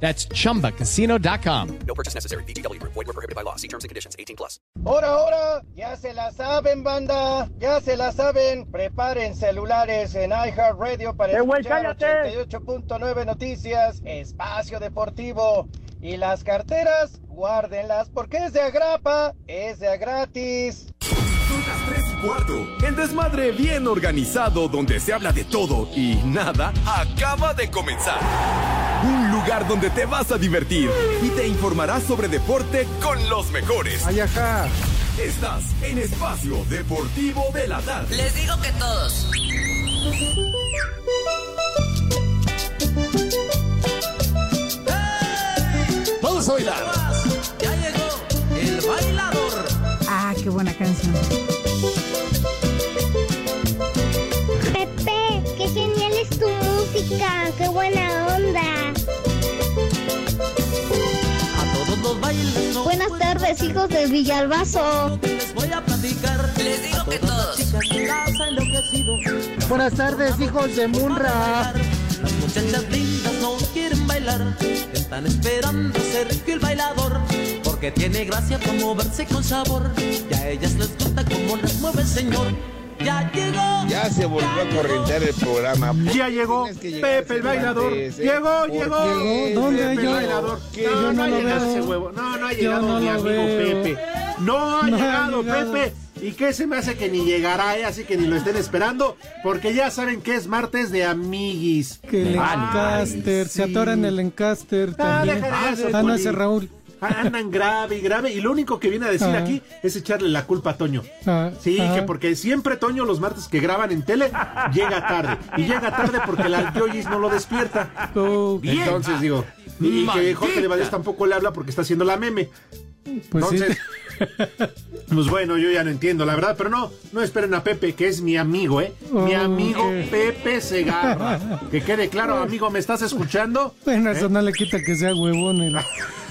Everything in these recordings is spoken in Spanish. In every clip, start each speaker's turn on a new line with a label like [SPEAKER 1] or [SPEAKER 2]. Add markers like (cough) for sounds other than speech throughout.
[SPEAKER 1] That's chumbacasino.com.
[SPEAKER 2] No purchase necessary. BGW. Void were prohibited by law. See terms and conditions. 18 plus.
[SPEAKER 3] Ahora, ahora, ya se la saben, banda, ya se la saben. Preparen celulares en iHeartRadio para
[SPEAKER 4] ¡Eh, güey,
[SPEAKER 3] escuchar
[SPEAKER 4] cállate!
[SPEAKER 3] 88.9 Noticias, Espacio Deportivo. Y las carteras, guárdenlas porque es de agrapa, es de a gratis.
[SPEAKER 5] Son las 3 y cuarto. El desmadre bien organizado donde se habla de todo y nada acaba de comenzar. Un lugar donde te vas a divertir y te informarás sobre deporte con los mejores.
[SPEAKER 4] Ay, ajá.
[SPEAKER 5] Estás en Espacio Deportivo de la Tarde.
[SPEAKER 6] Les digo que todos.
[SPEAKER 5] Vamos a bailar.
[SPEAKER 6] Ya llegó el bailador.
[SPEAKER 7] Ah, qué buena canción.
[SPEAKER 8] Pepe, qué genial es tu música, qué buena onda.
[SPEAKER 6] Todos
[SPEAKER 8] Buenas tardes, hijos de Villalbazo.
[SPEAKER 6] les voy a platicar. Les digo que todos.
[SPEAKER 4] Buenas tardes, hijos de Munra.
[SPEAKER 6] Las muchachas lindas no quieren bailar. Están esperando ser el bailador. Porque tiene gracia para moverse con sabor. Y a ellas les gusta como las mueve el señor. Ya llegó.
[SPEAKER 9] Ya se volvió a corrientear el programa.
[SPEAKER 4] Ya llegó
[SPEAKER 9] que
[SPEAKER 4] Pepe el
[SPEAKER 9] antes,
[SPEAKER 4] bailador.
[SPEAKER 9] ¿eh?
[SPEAKER 4] Llegó,
[SPEAKER 9] ¿Por
[SPEAKER 4] llegó. ¿Dónde
[SPEAKER 9] Pepe
[SPEAKER 4] yo?
[SPEAKER 9] el bailador.
[SPEAKER 4] ¿Qué?
[SPEAKER 9] No,
[SPEAKER 4] Yo
[SPEAKER 9] no
[SPEAKER 4] no
[SPEAKER 9] ha llegado
[SPEAKER 4] veo.
[SPEAKER 9] ese
[SPEAKER 4] huevo. No, no ha llegado
[SPEAKER 7] no
[SPEAKER 4] mi amigo
[SPEAKER 7] veo.
[SPEAKER 4] Pepe. No ha
[SPEAKER 7] No ha
[SPEAKER 4] llegado
[SPEAKER 7] llegado.
[SPEAKER 4] Pepe. ¿Y qué se me hace que ni llegará, eh? Así que ni lo estén esperando. Porque ya saben que es martes de amiguis.
[SPEAKER 7] Que el
[SPEAKER 4] Ay,
[SPEAKER 7] Encaster, se atoran el Encaster
[SPEAKER 4] Ah,
[SPEAKER 7] también.
[SPEAKER 4] de eso,
[SPEAKER 7] Ah, no, ese Raúl.
[SPEAKER 4] Andan grave y grave. Y lo único que viene a decir
[SPEAKER 7] Ah.
[SPEAKER 4] aquí es echarle la culpa a Toño.
[SPEAKER 7] Ah,
[SPEAKER 4] Sí,
[SPEAKER 7] ajá.
[SPEAKER 4] que porque siempre Toño los martes que graban en tele llega tarde. Y llega tarde porque la Yoyis no lo despierta.
[SPEAKER 7] Oh,
[SPEAKER 4] Entonces digo, y que Jorge de Valdés tampoco le habla porque está haciendo la meme.
[SPEAKER 7] pues sí.
[SPEAKER 4] Pues bueno, yo ya no entiendo, la verdad, pero no, no esperen a Pepe, que es mi amigo, ¿eh? Mi amigo. Pepe Segarra. Que quede claro, amigo, ¿me estás escuchando?
[SPEAKER 7] Bueno,
[SPEAKER 4] ¿Eh?
[SPEAKER 7] eso no le quita que sea huevón el (laughs)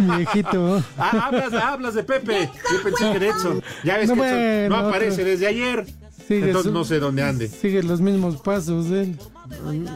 [SPEAKER 7] viejito.
[SPEAKER 4] Ah, hablas, hablas de Pepe. Yo pensé que era Edson. Ya ves
[SPEAKER 7] No,
[SPEAKER 4] que Edson no
[SPEAKER 7] bueno,
[SPEAKER 4] aparece desde ayer.
[SPEAKER 7] Sigue
[SPEAKER 4] Entonces
[SPEAKER 7] su-
[SPEAKER 4] no sé dónde ande.
[SPEAKER 7] Sigue los mismos pasos de él.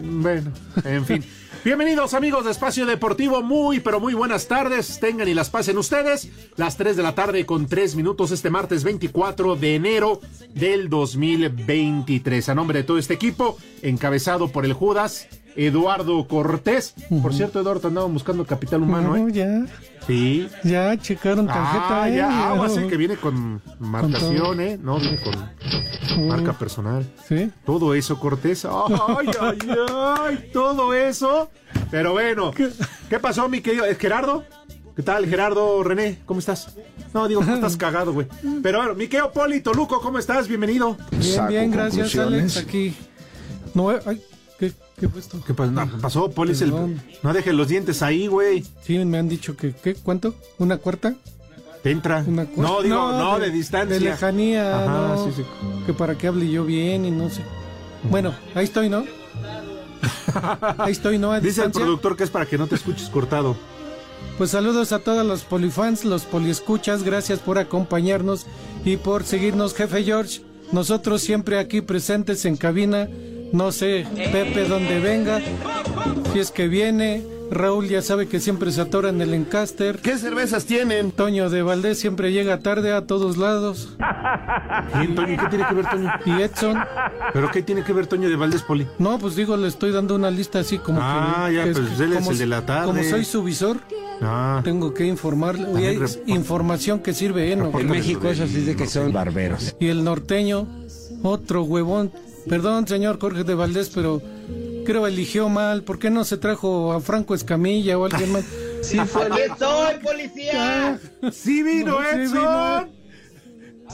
[SPEAKER 4] Bueno, en fin. Bienvenidos amigos de Espacio Deportivo, muy pero muy buenas tardes, tengan y las pasen ustedes, las 3 de la tarde con 3 minutos este martes 24 de enero del 2023. A nombre de todo este equipo, encabezado por el Judas, Eduardo Cortés. Por cierto, Eduardo, te andaban buscando capital humano,
[SPEAKER 7] No,
[SPEAKER 4] ¿eh?
[SPEAKER 7] ya,
[SPEAKER 4] Sí.
[SPEAKER 7] ya checaron tarjeta.
[SPEAKER 4] Ah,
[SPEAKER 7] eh,
[SPEAKER 4] ya, agua,
[SPEAKER 7] ya.
[SPEAKER 4] sí, que viene con marcación, ¿eh? No, viene con marca personal.
[SPEAKER 7] Sí.
[SPEAKER 4] Todo eso, Cortés. (laughs) Ay, ay, ay, todo eso. Pero bueno, ¿qué pasó, mi querido ¿Es Gerardo? ¿Qué tal, Gerardo René? ¿Cómo estás? No, digo, (laughs) ¿cómo estás cagado, güey? Pero bueno, mi querido Poli Toluco, ¿cómo estás? Bienvenido.
[SPEAKER 7] Bien,
[SPEAKER 9] Saco
[SPEAKER 7] bien, gracias. Alex. Aquí. No, ay, ¿qué, qué?
[SPEAKER 4] ¿Qué pasó? No, pasó, Poli? es el-
[SPEAKER 7] Perdón.
[SPEAKER 4] No dejes los dientes ahí, güey.
[SPEAKER 7] Sí, me han dicho que, ¿qué? ¿Cuánto? ¿Una cuarta?
[SPEAKER 4] Te entra.
[SPEAKER 7] Una cuarta.
[SPEAKER 4] No, digo, no, de, distancia.
[SPEAKER 7] De lejanía,
[SPEAKER 4] Ajá,
[SPEAKER 7] no,
[SPEAKER 4] sí, sí.
[SPEAKER 7] Que para que hable yo bien y no sé. Bueno, ahí estoy, ¿no? (laughs) Ahí estoy, ¿no? A
[SPEAKER 4] Dice el productor que es para que no te escuches cortado.
[SPEAKER 7] Pues saludos a todos los polifans, los poliescuchas, gracias por acompañarnos y por seguirnos, jefe George. Nosotros siempre aquí presentes en cabina, no sé, Pepe donde venga, si es que viene, Raúl ya sabe que siempre se atora en el encaster,
[SPEAKER 9] ¿Qué cervezas tienen?
[SPEAKER 7] Toño de Valdés siempre llega tarde a todos lados, (laughs)
[SPEAKER 4] Bien, Toño, ¿qué tiene que ver Toño?
[SPEAKER 7] y Edson,
[SPEAKER 4] ¿Pero qué tiene que ver Toño de Valdés Poli?
[SPEAKER 7] no, pues digo, le estoy dando una lista así como
[SPEAKER 4] Ah,
[SPEAKER 7] que...
[SPEAKER 4] ya,
[SPEAKER 7] que
[SPEAKER 4] pues él es
[SPEAKER 7] como-
[SPEAKER 4] el de la tarde.
[SPEAKER 7] Como soy su visor,
[SPEAKER 4] Ah,
[SPEAKER 7] tengo que informarle, Oye, hay información que sirve, ¿eh? No,
[SPEAKER 9] En México eso sí de que son barberos.
[SPEAKER 7] Y el norteño, otro huevón. Perdón, señor Jorge de Valdés, pero creo eligió mal. ¿Por qué no se trajo a Franco Escamilla o alguien más? (laughs) Sí, fue
[SPEAKER 3] ¡Aquí (laughs) estoy, policía!
[SPEAKER 4] sí vino
[SPEAKER 7] Sí
[SPEAKER 4] Edson.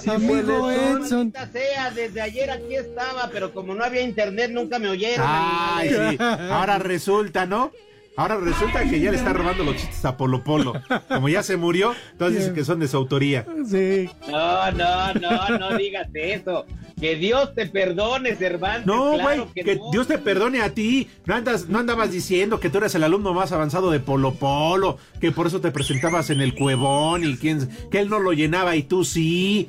[SPEAKER 7] amigo Edson.
[SPEAKER 3] Sea, desde ayer aquí estaba, pero como no había internet nunca me oyeron.
[SPEAKER 4] Ay, sí. Ahora resulta, ¿no? Ahora resulta que ya le está robando los chistes a Polo Polo. Como ya se murió, entonces dice que son de su autoría.
[SPEAKER 7] Sí.
[SPEAKER 3] No, no, no, no digas eso. Que Dios te perdone, Cervantes.
[SPEAKER 4] No, güey,
[SPEAKER 3] claro
[SPEAKER 4] que,
[SPEAKER 3] que, no.
[SPEAKER 4] Dios te perdone a ti. No, andas, no andabas diciendo que tú eres el alumno más avanzado de Polo Polo, que por eso te presentabas en el cuevón y quién, que él no lo llenaba y tú sí.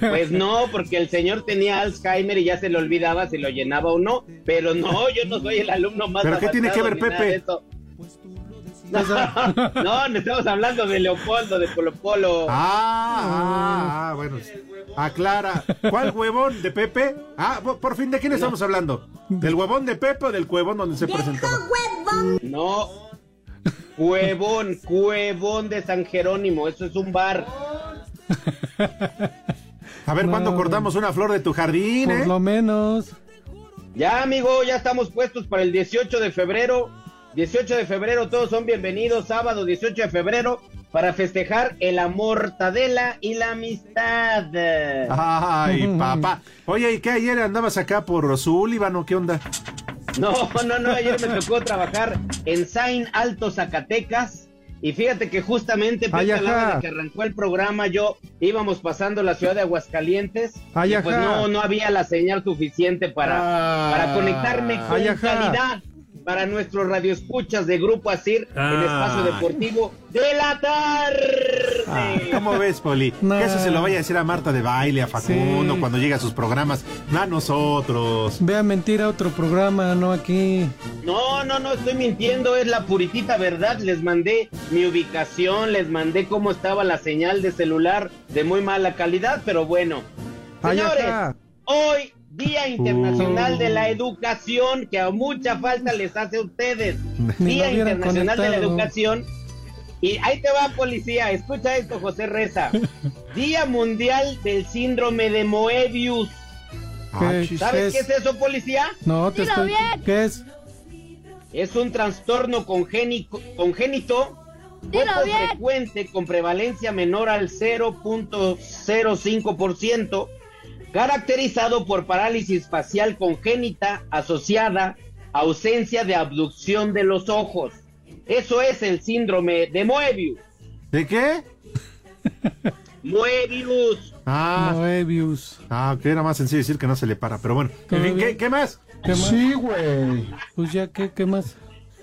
[SPEAKER 3] Pues no, porque el señor tenía Alzheimer y ya se le olvidaba si lo llenaba o no. Pero no, yo no soy el alumno más
[SPEAKER 4] ¿Pero qué tiene que ver, Pepe? (laughs)
[SPEAKER 3] No, no estamos hablando de Leopoldo, de Polo Polo.
[SPEAKER 4] Ah, ah, ah, bueno. Aclara. ¿Cuál huevón de Pepe? Ah, por, fin, ¿de quién estamos hablando? ¿Del huevón de Pepe o del huevón donde se presentaba?
[SPEAKER 3] No. Cuevón, Cuevón de San Jerónimo, eso es un bar.
[SPEAKER 4] A ver, ¿cuándo
[SPEAKER 7] No.
[SPEAKER 4] cortamos una flor de tu jardín,
[SPEAKER 7] Por
[SPEAKER 4] eh?
[SPEAKER 7] lo menos.
[SPEAKER 3] Ya, amigo, ya estamos puestos para el 18 de febrero. 18 de febrero, todos son bienvenidos. Sábado 18 de febrero para festejar el amor, mortadela y la amistad.
[SPEAKER 4] Ay, (laughs) papá. Oye, ¿y qué ayer andabas acá por Sullivan o qué onda?
[SPEAKER 3] No, no, no, ayer me tocó trabajar en Sain Alto, Zacatecas. Y fíjate que justamente hablaba de que arrancó el programa, yo íbamos pasando la ciudad de Aguascalientes
[SPEAKER 10] Ay,
[SPEAKER 3] y pues no, no había la señal suficiente para,
[SPEAKER 4] Ah.
[SPEAKER 3] para conectarme con
[SPEAKER 10] Ay,
[SPEAKER 3] calidad para nuestros radioescuchas de Grupo Asir, el
[SPEAKER 4] Ah.
[SPEAKER 3] espacio deportivo de la tarde.
[SPEAKER 4] Ah, ¿Cómo ves, Poli?
[SPEAKER 7] No.
[SPEAKER 4] Que eso se lo vaya a decir a Marta de baile, a Facundo,
[SPEAKER 7] Sí.
[SPEAKER 4] cuando llega a sus programas, no a nosotros.
[SPEAKER 7] Ve a mentir a otro programa, no aquí.
[SPEAKER 3] No, no, no estoy mintiendo, es la puritita verdad. Les mandé mi ubicación, les mandé cómo estaba la señal de celular de muy mala calidad, pero bueno. Señores, hoy Día Internacional
[SPEAKER 7] Uh.
[SPEAKER 3] de la Educación, que a mucha falta les hace a ustedes.
[SPEAKER 7] Ni
[SPEAKER 3] Día Internacional de la. Educación. Y ahí te va, policía, escucha esto, José Reza. (laughs) Día Mundial del Síndrome de Moebius.
[SPEAKER 4] Ah.
[SPEAKER 3] ¿Sabes
[SPEAKER 7] ¿Qué
[SPEAKER 3] qué es eso, policía?
[SPEAKER 7] No, te estoy. ¿Qué es?
[SPEAKER 3] Es un trastorno congénico- congénito
[SPEAKER 8] Dilo
[SPEAKER 3] poco
[SPEAKER 8] bien.
[SPEAKER 3] frecuente con prevalencia menor al 0.05%, caracterizado por parálisis facial congénita asociada a ausencia de abducción de los ojos. Eso es el síndrome de Moebius.
[SPEAKER 4] ¿De qué?
[SPEAKER 3] Moebius.
[SPEAKER 4] Ah,
[SPEAKER 7] Moebius.
[SPEAKER 4] ah, que era más sencillo decir que no se le para, pero bueno. En fin, ¿qué, qué más?
[SPEAKER 7] ¿Qué más?
[SPEAKER 10] Sí, güey.
[SPEAKER 7] Pues ya, ¿qué, qué más?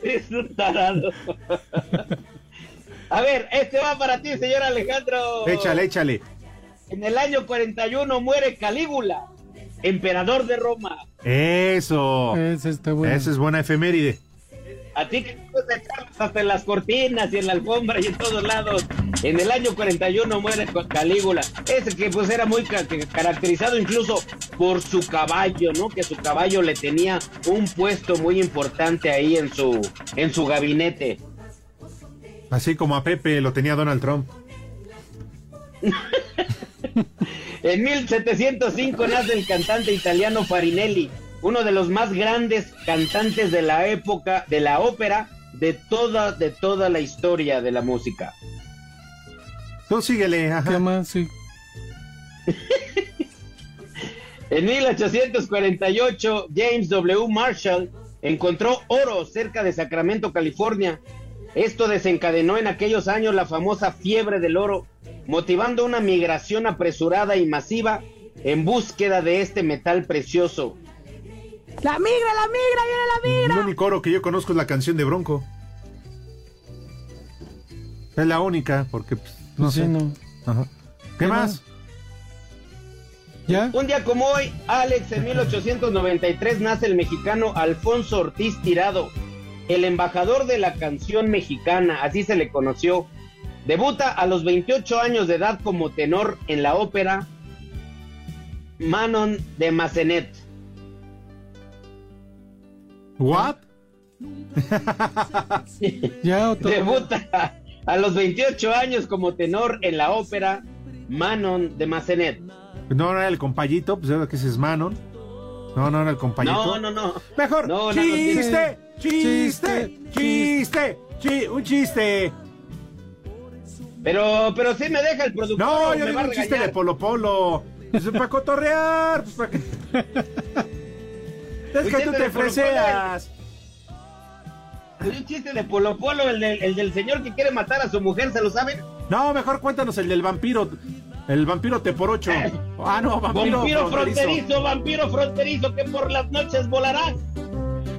[SPEAKER 3] Es un tarado. (laughs) A ver, este va para ti, señor Alejandro.
[SPEAKER 4] Échale, échale.
[SPEAKER 3] En el año 41 muere Calígula, emperador de Roma.
[SPEAKER 4] Eso.
[SPEAKER 7] Ese está bueno.
[SPEAKER 4] Esa es buena efeméride.
[SPEAKER 3] A ti que te hasta en las cortinas y en la alfombra y en todos lados. En el año 41 muere Calígula. Ese que pues era muy ca- caracterizado incluso por su caballo, ¿no? Que su caballo le tenía un puesto muy importante ahí en su, en su gabinete.
[SPEAKER 4] Así como a Pepe lo tenía Donald Trump. (laughs)
[SPEAKER 3] En 1705 nace el cantante italiano Farinelli, uno de los más grandes cantantes de la época de la ópera de toda de toda la historia de la música.
[SPEAKER 4] Tú síguele,
[SPEAKER 7] ¿Qué
[SPEAKER 4] ajá.
[SPEAKER 7] más? Sí. (laughs)
[SPEAKER 3] En 1848 James W. Marshall encontró oro cerca de Sacramento, California. Esto desencadenó en aquellos años la famosa fiebre del oro, motivando una migración apresurada y masiva en búsqueda de este metal precioso.
[SPEAKER 8] La migra, la migra, viene la
[SPEAKER 4] El único oro que yo conozco es la canción de Bronco. Es la única, porque pues, no
[SPEAKER 7] Sí,
[SPEAKER 4] sé.
[SPEAKER 7] no.
[SPEAKER 4] Ajá. ¿Qué
[SPEAKER 7] ¿Qué
[SPEAKER 4] más?
[SPEAKER 7] ¿Ya?
[SPEAKER 3] Un día como hoy, Alex, en 1893 nace el mexicano Alfonso Ortiz Tirado, el embajador de la canción mexicana, así se le conoció. Debuta a los 28 años de edad como tenor en la ópera Manon de Massenet.
[SPEAKER 4] ¿What? (laughs)
[SPEAKER 3] Debuta a los 28 años como tenor en la ópera Manon de Massenet.
[SPEAKER 4] No era el compayito, pues ahora que ese es Manon. No, no era el compayito.
[SPEAKER 3] No, no, no.
[SPEAKER 4] Mejor.
[SPEAKER 3] No, no, no,
[SPEAKER 4] chiste, chiste,
[SPEAKER 7] Chiste,
[SPEAKER 4] chiste, chi- un chiste.
[SPEAKER 3] Pero, pero sí me deja el productor.
[SPEAKER 4] No, yo
[SPEAKER 3] me
[SPEAKER 4] digo un chiste de. Polo Polo. Pues para cotorrear, pues para que. (laughs) Es que tú te freseas.
[SPEAKER 3] Un chiste de Polo Polo, el, del- el del señor que quiere matar a su mujer, ¿se lo saben?
[SPEAKER 4] No, mejor cuéntanos el del vampiro. El vampiro te por ocho. (laughs) Ah, no, vampiro,
[SPEAKER 3] Vampiro
[SPEAKER 4] fronterizo.
[SPEAKER 3] fronterizo, vampiro fronterizo que por las noches volarás.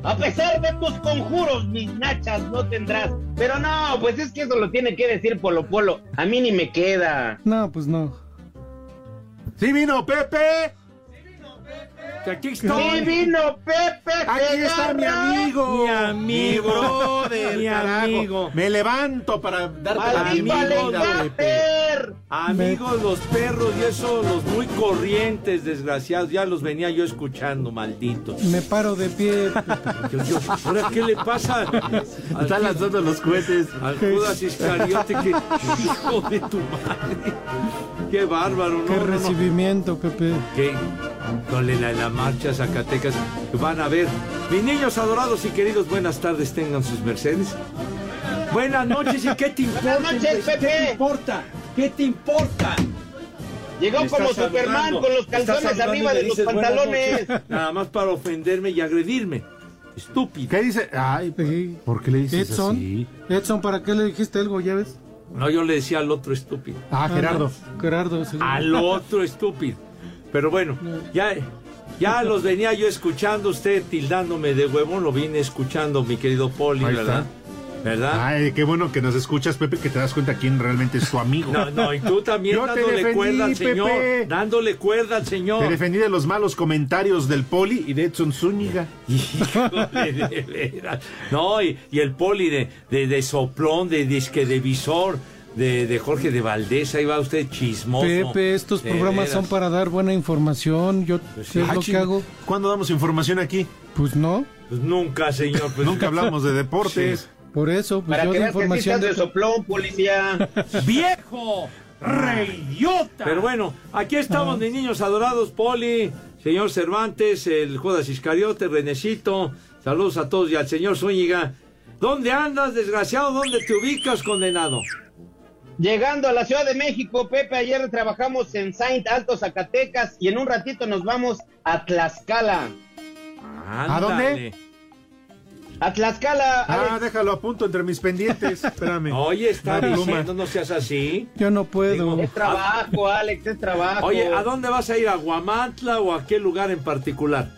[SPEAKER 3] A pesar de tus conjuros, mis nachas no tendrás. Pero no, pues es que eso lo tiene que decir Polo Polo. A mí ni me queda.
[SPEAKER 7] No, pues no.
[SPEAKER 4] Sí vino Pepe.
[SPEAKER 11] Que aquí
[SPEAKER 3] Sí
[SPEAKER 11] estoy.
[SPEAKER 3] vino Pepe.
[SPEAKER 4] Aquí está mi amigo.
[SPEAKER 11] Mi amigo.
[SPEAKER 4] brother,
[SPEAKER 11] Mi amigo.
[SPEAKER 4] Me levanto para darte la bienvenida, Pepe.
[SPEAKER 11] Amigos, los perros y eso, los muy corrientes, desgraciados, ya los venía yo escuchando, malditos.
[SPEAKER 7] Me paro de pie.
[SPEAKER 11] Yo- yo, ¿Ahora qué le pasa?
[SPEAKER 4] Están lanzando los cohetes.
[SPEAKER 11] al Judas Iscariote, que hijo de tu madre. Qué bárbaro, ¿no?
[SPEAKER 7] Qué
[SPEAKER 11] no, no.
[SPEAKER 7] recibimiento, Pepe.
[SPEAKER 11] que con la, la marcha Zacatecas van a ver. Mis niños adorados y queridos, buenas tardes, tengan sus mercedes. Buenas noches y qué te importa.
[SPEAKER 3] Buenas noches, Pepe.
[SPEAKER 11] te importa? ¿Qué te importa?
[SPEAKER 3] Llegó como Superman con los calzones arriba de los
[SPEAKER 11] dices
[SPEAKER 3] pantalones.
[SPEAKER 11] Nada más para ofenderme y agredirme. Estúpido.
[SPEAKER 4] ¿Qué dice? Ay,
[SPEAKER 7] Sí.
[SPEAKER 4] ¿por qué le dices
[SPEAKER 7] Edson,
[SPEAKER 4] así?
[SPEAKER 7] Edson, ¿para qué le dijiste algo? ¿Ya ves?
[SPEAKER 11] No, yo le decía al otro estúpido.
[SPEAKER 4] Ah, Gerardo.
[SPEAKER 7] no. Gerardo. sí.
[SPEAKER 11] Al otro estúpido. Pero bueno, ya, ya los venía yo escuchando, usted tildándome de huevón, lo vine escuchando, mi querido Poli,
[SPEAKER 4] Ahí
[SPEAKER 11] ¿verdad? ¿Verdad?
[SPEAKER 4] Ay, qué bueno que nos escuchas, Pepe, que te das cuenta quién realmente es tu amigo.
[SPEAKER 11] No, no, y tú también (laughs)
[SPEAKER 4] Yo te
[SPEAKER 11] dándole
[SPEAKER 4] defendí,
[SPEAKER 11] cuerda al señor.
[SPEAKER 4] Pepe.
[SPEAKER 11] Dándole cuerda al
[SPEAKER 4] Te
[SPEAKER 11] señor.
[SPEAKER 4] defendí de los malos comentarios del Poli y de Edson Zúñiga. (laughs)
[SPEAKER 11] Híjole, de veras. No, y, y el poli de, de, de soplón, de disque de visor, de, de Jorge de Valdés, ahí va usted chismoso.
[SPEAKER 7] Pepe, estos programas
[SPEAKER 11] veras.
[SPEAKER 7] son para dar buena información. Yo,
[SPEAKER 11] Pues
[SPEAKER 7] ¿qué
[SPEAKER 11] sí.
[SPEAKER 7] es
[SPEAKER 4] Ah,
[SPEAKER 7] lo que
[SPEAKER 4] ching-
[SPEAKER 7] hago?
[SPEAKER 4] ¿Cuándo damos información aquí?
[SPEAKER 7] Pues no.
[SPEAKER 11] Pues nunca, señor. Pues
[SPEAKER 4] Nunca hablamos de deportes.
[SPEAKER 7] Por eso, pues
[SPEAKER 3] Para
[SPEAKER 7] yo
[SPEAKER 3] que
[SPEAKER 7] de
[SPEAKER 3] que sí
[SPEAKER 7] información.
[SPEAKER 3] de soplón, policía. (laughs)
[SPEAKER 11] ¡Viejo! ¡Reidiota! Pero bueno, aquí estamos, mis niños adorados, Poli, señor Cervantes, el Judas Iscariote, Renecito. Saludos a todos y al señor Zúñiga. ¿Dónde andas, desgraciado? ¿Dónde te ubicas, condenado?
[SPEAKER 3] Llegando a la Ciudad de México, Pepe, ayer trabajamos en Saint Alto, Zacatecas, y en un ratito nos vamos a Tlaxcala.
[SPEAKER 4] ¿A dónde?
[SPEAKER 3] A Tlaxcala,
[SPEAKER 4] Ah,
[SPEAKER 3] Alex.
[SPEAKER 4] déjalo a punto entre mis pendientes. Espérame. (laughs)
[SPEAKER 11] Oye, está diciendo, no seas así.
[SPEAKER 7] Yo no puedo.
[SPEAKER 3] Es trabajo, Alex, es trabajo.
[SPEAKER 11] Oye, ¿a dónde vas a ir? ¿A Guamantla o a qué lugar en particular?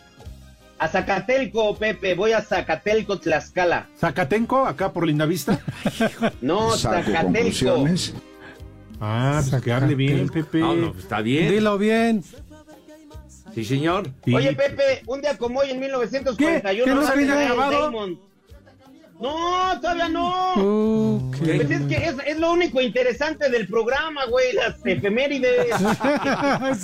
[SPEAKER 3] A Zacatelco, Pepe, voy a Zacatelco, Tlaxcala.
[SPEAKER 4] Zacatenco, acá por Lindavista. (laughs)
[SPEAKER 3] No, Zacatelco.
[SPEAKER 4] Ah, pues que hable bien, Pepe.
[SPEAKER 11] No, no, está bien.
[SPEAKER 7] Dilo bien.
[SPEAKER 11] Sí, señor.
[SPEAKER 4] Sí.
[SPEAKER 3] Oye, Pepe, un día como hoy en 1941
[SPEAKER 7] ¿Qué? ¿Qué no
[SPEAKER 4] grabado?
[SPEAKER 3] Diamond. No, todavía no. Pues es que es, es lo único interesante del programa, güey, las efemérides. (laughs)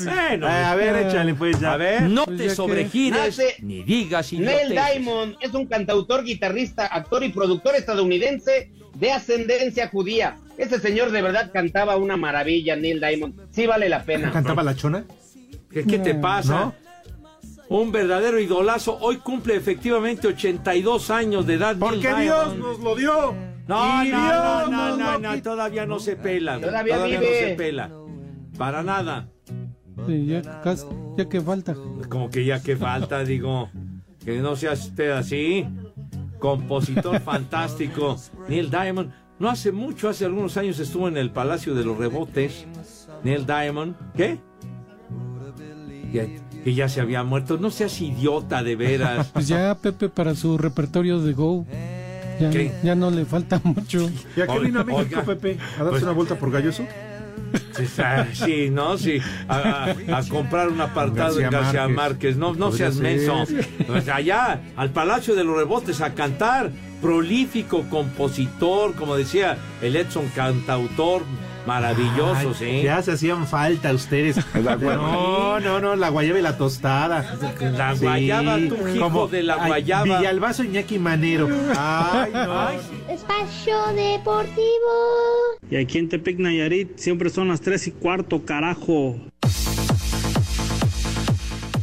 [SPEAKER 11] Bueno,
[SPEAKER 4] Ah, a ver, échale pues ya.
[SPEAKER 11] a ver. No
[SPEAKER 7] Pues
[SPEAKER 11] te sobregires
[SPEAKER 3] Nace
[SPEAKER 11] ni digas
[SPEAKER 3] Neil. Diamond es un cantautor, guitarrista, actor y productor estadounidense de ascendencia judía. Ese señor de verdad cantaba una maravilla, Neil Diamond. Sí vale la pena.
[SPEAKER 4] ¿Cantaba la chona?
[SPEAKER 11] ¿Qué, qué te pasa?
[SPEAKER 4] ¿No?
[SPEAKER 11] Un verdadero idolazo. Hoy cumple efectivamente 82 años de edad.
[SPEAKER 4] Porque
[SPEAKER 11] Neil
[SPEAKER 4] Dios
[SPEAKER 11] Diamond.
[SPEAKER 4] nos lo dio.
[SPEAKER 11] No,
[SPEAKER 4] Y
[SPEAKER 11] no,
[SPEAKER 4] Dios
[SPEAKER 11] no, no,
[SPEAKER 4] nos
[SPEAKER 11] no, todavía no se pela.
[SPEAKER 3] Todavía
[SPEAKER 11] no se pela. Para nada.
[SPEAKER 7] Sí, ya, casi- ya que falta.
[SPEAKER 11] Como que ya que falta, digo. Que no sea usted así. Compositor (laughs) fantástico. Neil Diamond. No hace mucho, hace algunos años estuvo en el Palacio de los Rebotes. Neil Diamond. ¿Qué? Que, ya se había muerto. No seas idiota, de veras.
[SPEAKER 7] Pues ya Pepe para su repertorio de Go. Ya,
[SPEAKER 11] ¿Qué?
[SPEAKER 7] ya no le falta mucho.
[SPEAKER 4] ¿Y a qué vino a México,
[SPEAKER 11] Oiga.
[SPEAKER 4] Pepe? ¿A darse
[SPEAKER 11] Pues-
[SPEAKER 4] una vuelta por Galloso?
[SPEAKER 11] Sí, Sí, ¿no? Sí, a, a- a comprar un apartado
[SPEAKER 4] García
[SPEAKER 11] en García
[SPEAKER 4] Márquez.
[SPEAKER 11] Márquez. No, no seas menso. Pues allá, al Palacio de los Rebotes, a cantar. Prolífico compositor, como decía el Edson, cantautor maravilloso,
[SPEAKER 4] Ay,
[SPEAKER 11] ¿sí?
[SPEAKER 4] Ya se hacían falta (laughs)
[SPEAKER 12] guayaba.
[SPEAKER 4] No, no, no, la guayaba y la tostada.
[SPEAKER 11] La
[SPEAKER 4] Sí,
[SPEAKER 11] guayaba, tu hijo
[SPEAKER 4] como-
[SPEAKER 11] de la
[SPEAKER 4] ay,
[SPEAKER 11] guayaba.
[SPEAKER 4] Villalbazo Iñaki Manero. Ay, no.
[SPEAKER 11] Ay,
[SPEAKER 8] Espacio Deportivo.
[SPEAKER 13] Y aquí en Tepic Nayarit siempre son las 3 y cuarto, carajo.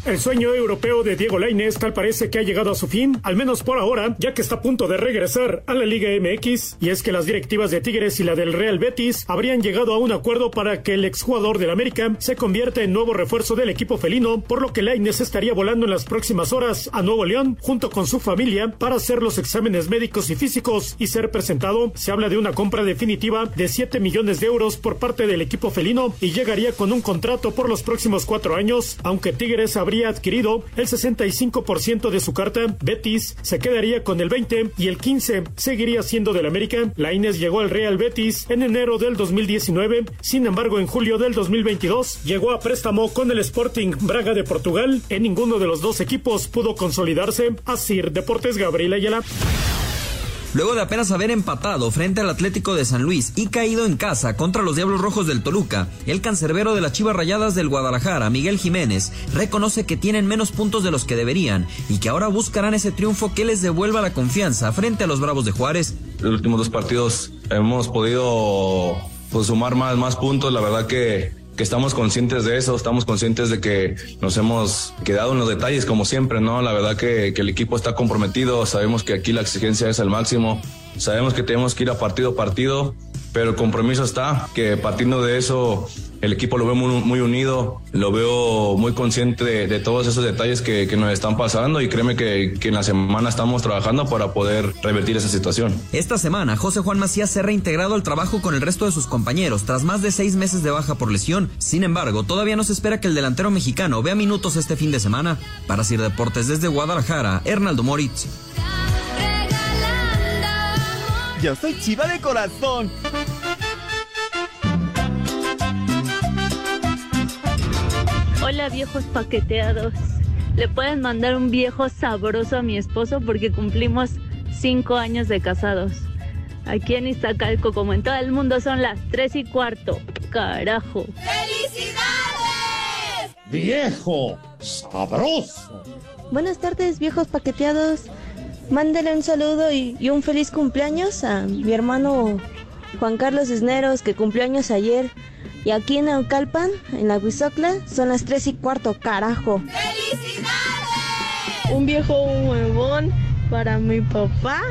[SPEAKER 14] El sueño europeo de Diego Lainez tal parece que ha llegado a su fin, al menos por ahora, ya que está a punto de regresar a la Liga MX, y es que las directivas de Tigres y la del Real Betis habrían llegado a un acuerdo para que el exjugador del América se convierta en nuevo refuerzo del equipo felino, por lo que Lainez estaría volando en las próximas horas a Nuevo León junto con su familia para hacer los exámenes médicos y físicos y ser presentado. Se habla de una compra definitiva de 7 millones de euros por parte del equipo felino y llegaría con un contrato por los próximos cuatro años, aunque Tigres habría adquirido el 65% de su carta, Betis se quedaría con el 20 y el 15 seguiría siendo del América. Lainez llegó al Real Betis en enero del 2019, sin embargo en julio del 2022 llegó a préstamo con el Sporting Braga de Portugal. En ninguno de los dos equipos pudo consolidarse. Asir Deportes Gabriel Ayala.
[SPEAKER 15] Luego de apenas haber empatado frente al Atlético de San Luis y caído en casa contra los Diablos Rojos del Toluca, el cancerbero de las Chivas Rayadas del Guadalajara, Miguel Jiménez, reconoce que tienen menos puntos de los que deberían y que ahora buscarán ese triunfo que les devuelva la confianza frente a los Bravos de Juárez.
[SPEAKER 16] Los últimos dos partidos hemos podido pues, sumar más, más puntos, la verdad que que estamos conscientes de eso, estamos conscientes de que nos hemos quedado en los detalles como siempre, ¿no? La verdad que, que el equipo está comprometido, sabemos que aquí la exigencia es al máximo, sabemos que tenemos que ir a partido a partido, pero el compromiso está, que partiendo de eso el equipo lo veo muy, muy unido, lo veo muy consciente de, de todos esos detalles que, que, nos están pasando y créeme que, que, en la semana estamos trabajando para poder revertir esa situación.
[SPEAKER 15] Esta semana, José Juan Macías se ha reintegrado al trabajo con el resto de sus compañeros tras más de seis meses de baja por lesión. Sin embargo, todavía no se espera que el delantero mexicano vea minutos este fin de semana. Para Sir Deportes desde Guadalajara, Hernaldo Moritz.
[SPEAKER 17] Yo soy chiva de corazón.
[SPEAKER 18] Hola viejos paqueteados. Le pueden mandar un viejo sabroso a mi esposo porque cumplimos cinco años de casados. Aquí en Iztacalco, como en todo el mundo, son las tres y cuarto. Carajo.
[SPEAKER 19] ¡Felicidades!
[SPEAKER 20] Viejo sabroso.
[SPEAKER 21] Buenas tardes, viejos paqueteados. Mándele un saludo y, y un feliz cumpleaños a mi hermano Juan Carlos Cisneros, que cumplió años ayer. Y aquí en Aucalpan, en la Huizocla, son las 3 y cuarto, carajo.
[SPEAKER 19] ¡Felicidades!
[SPEAKER 22] Un viejo huevón para mi papá.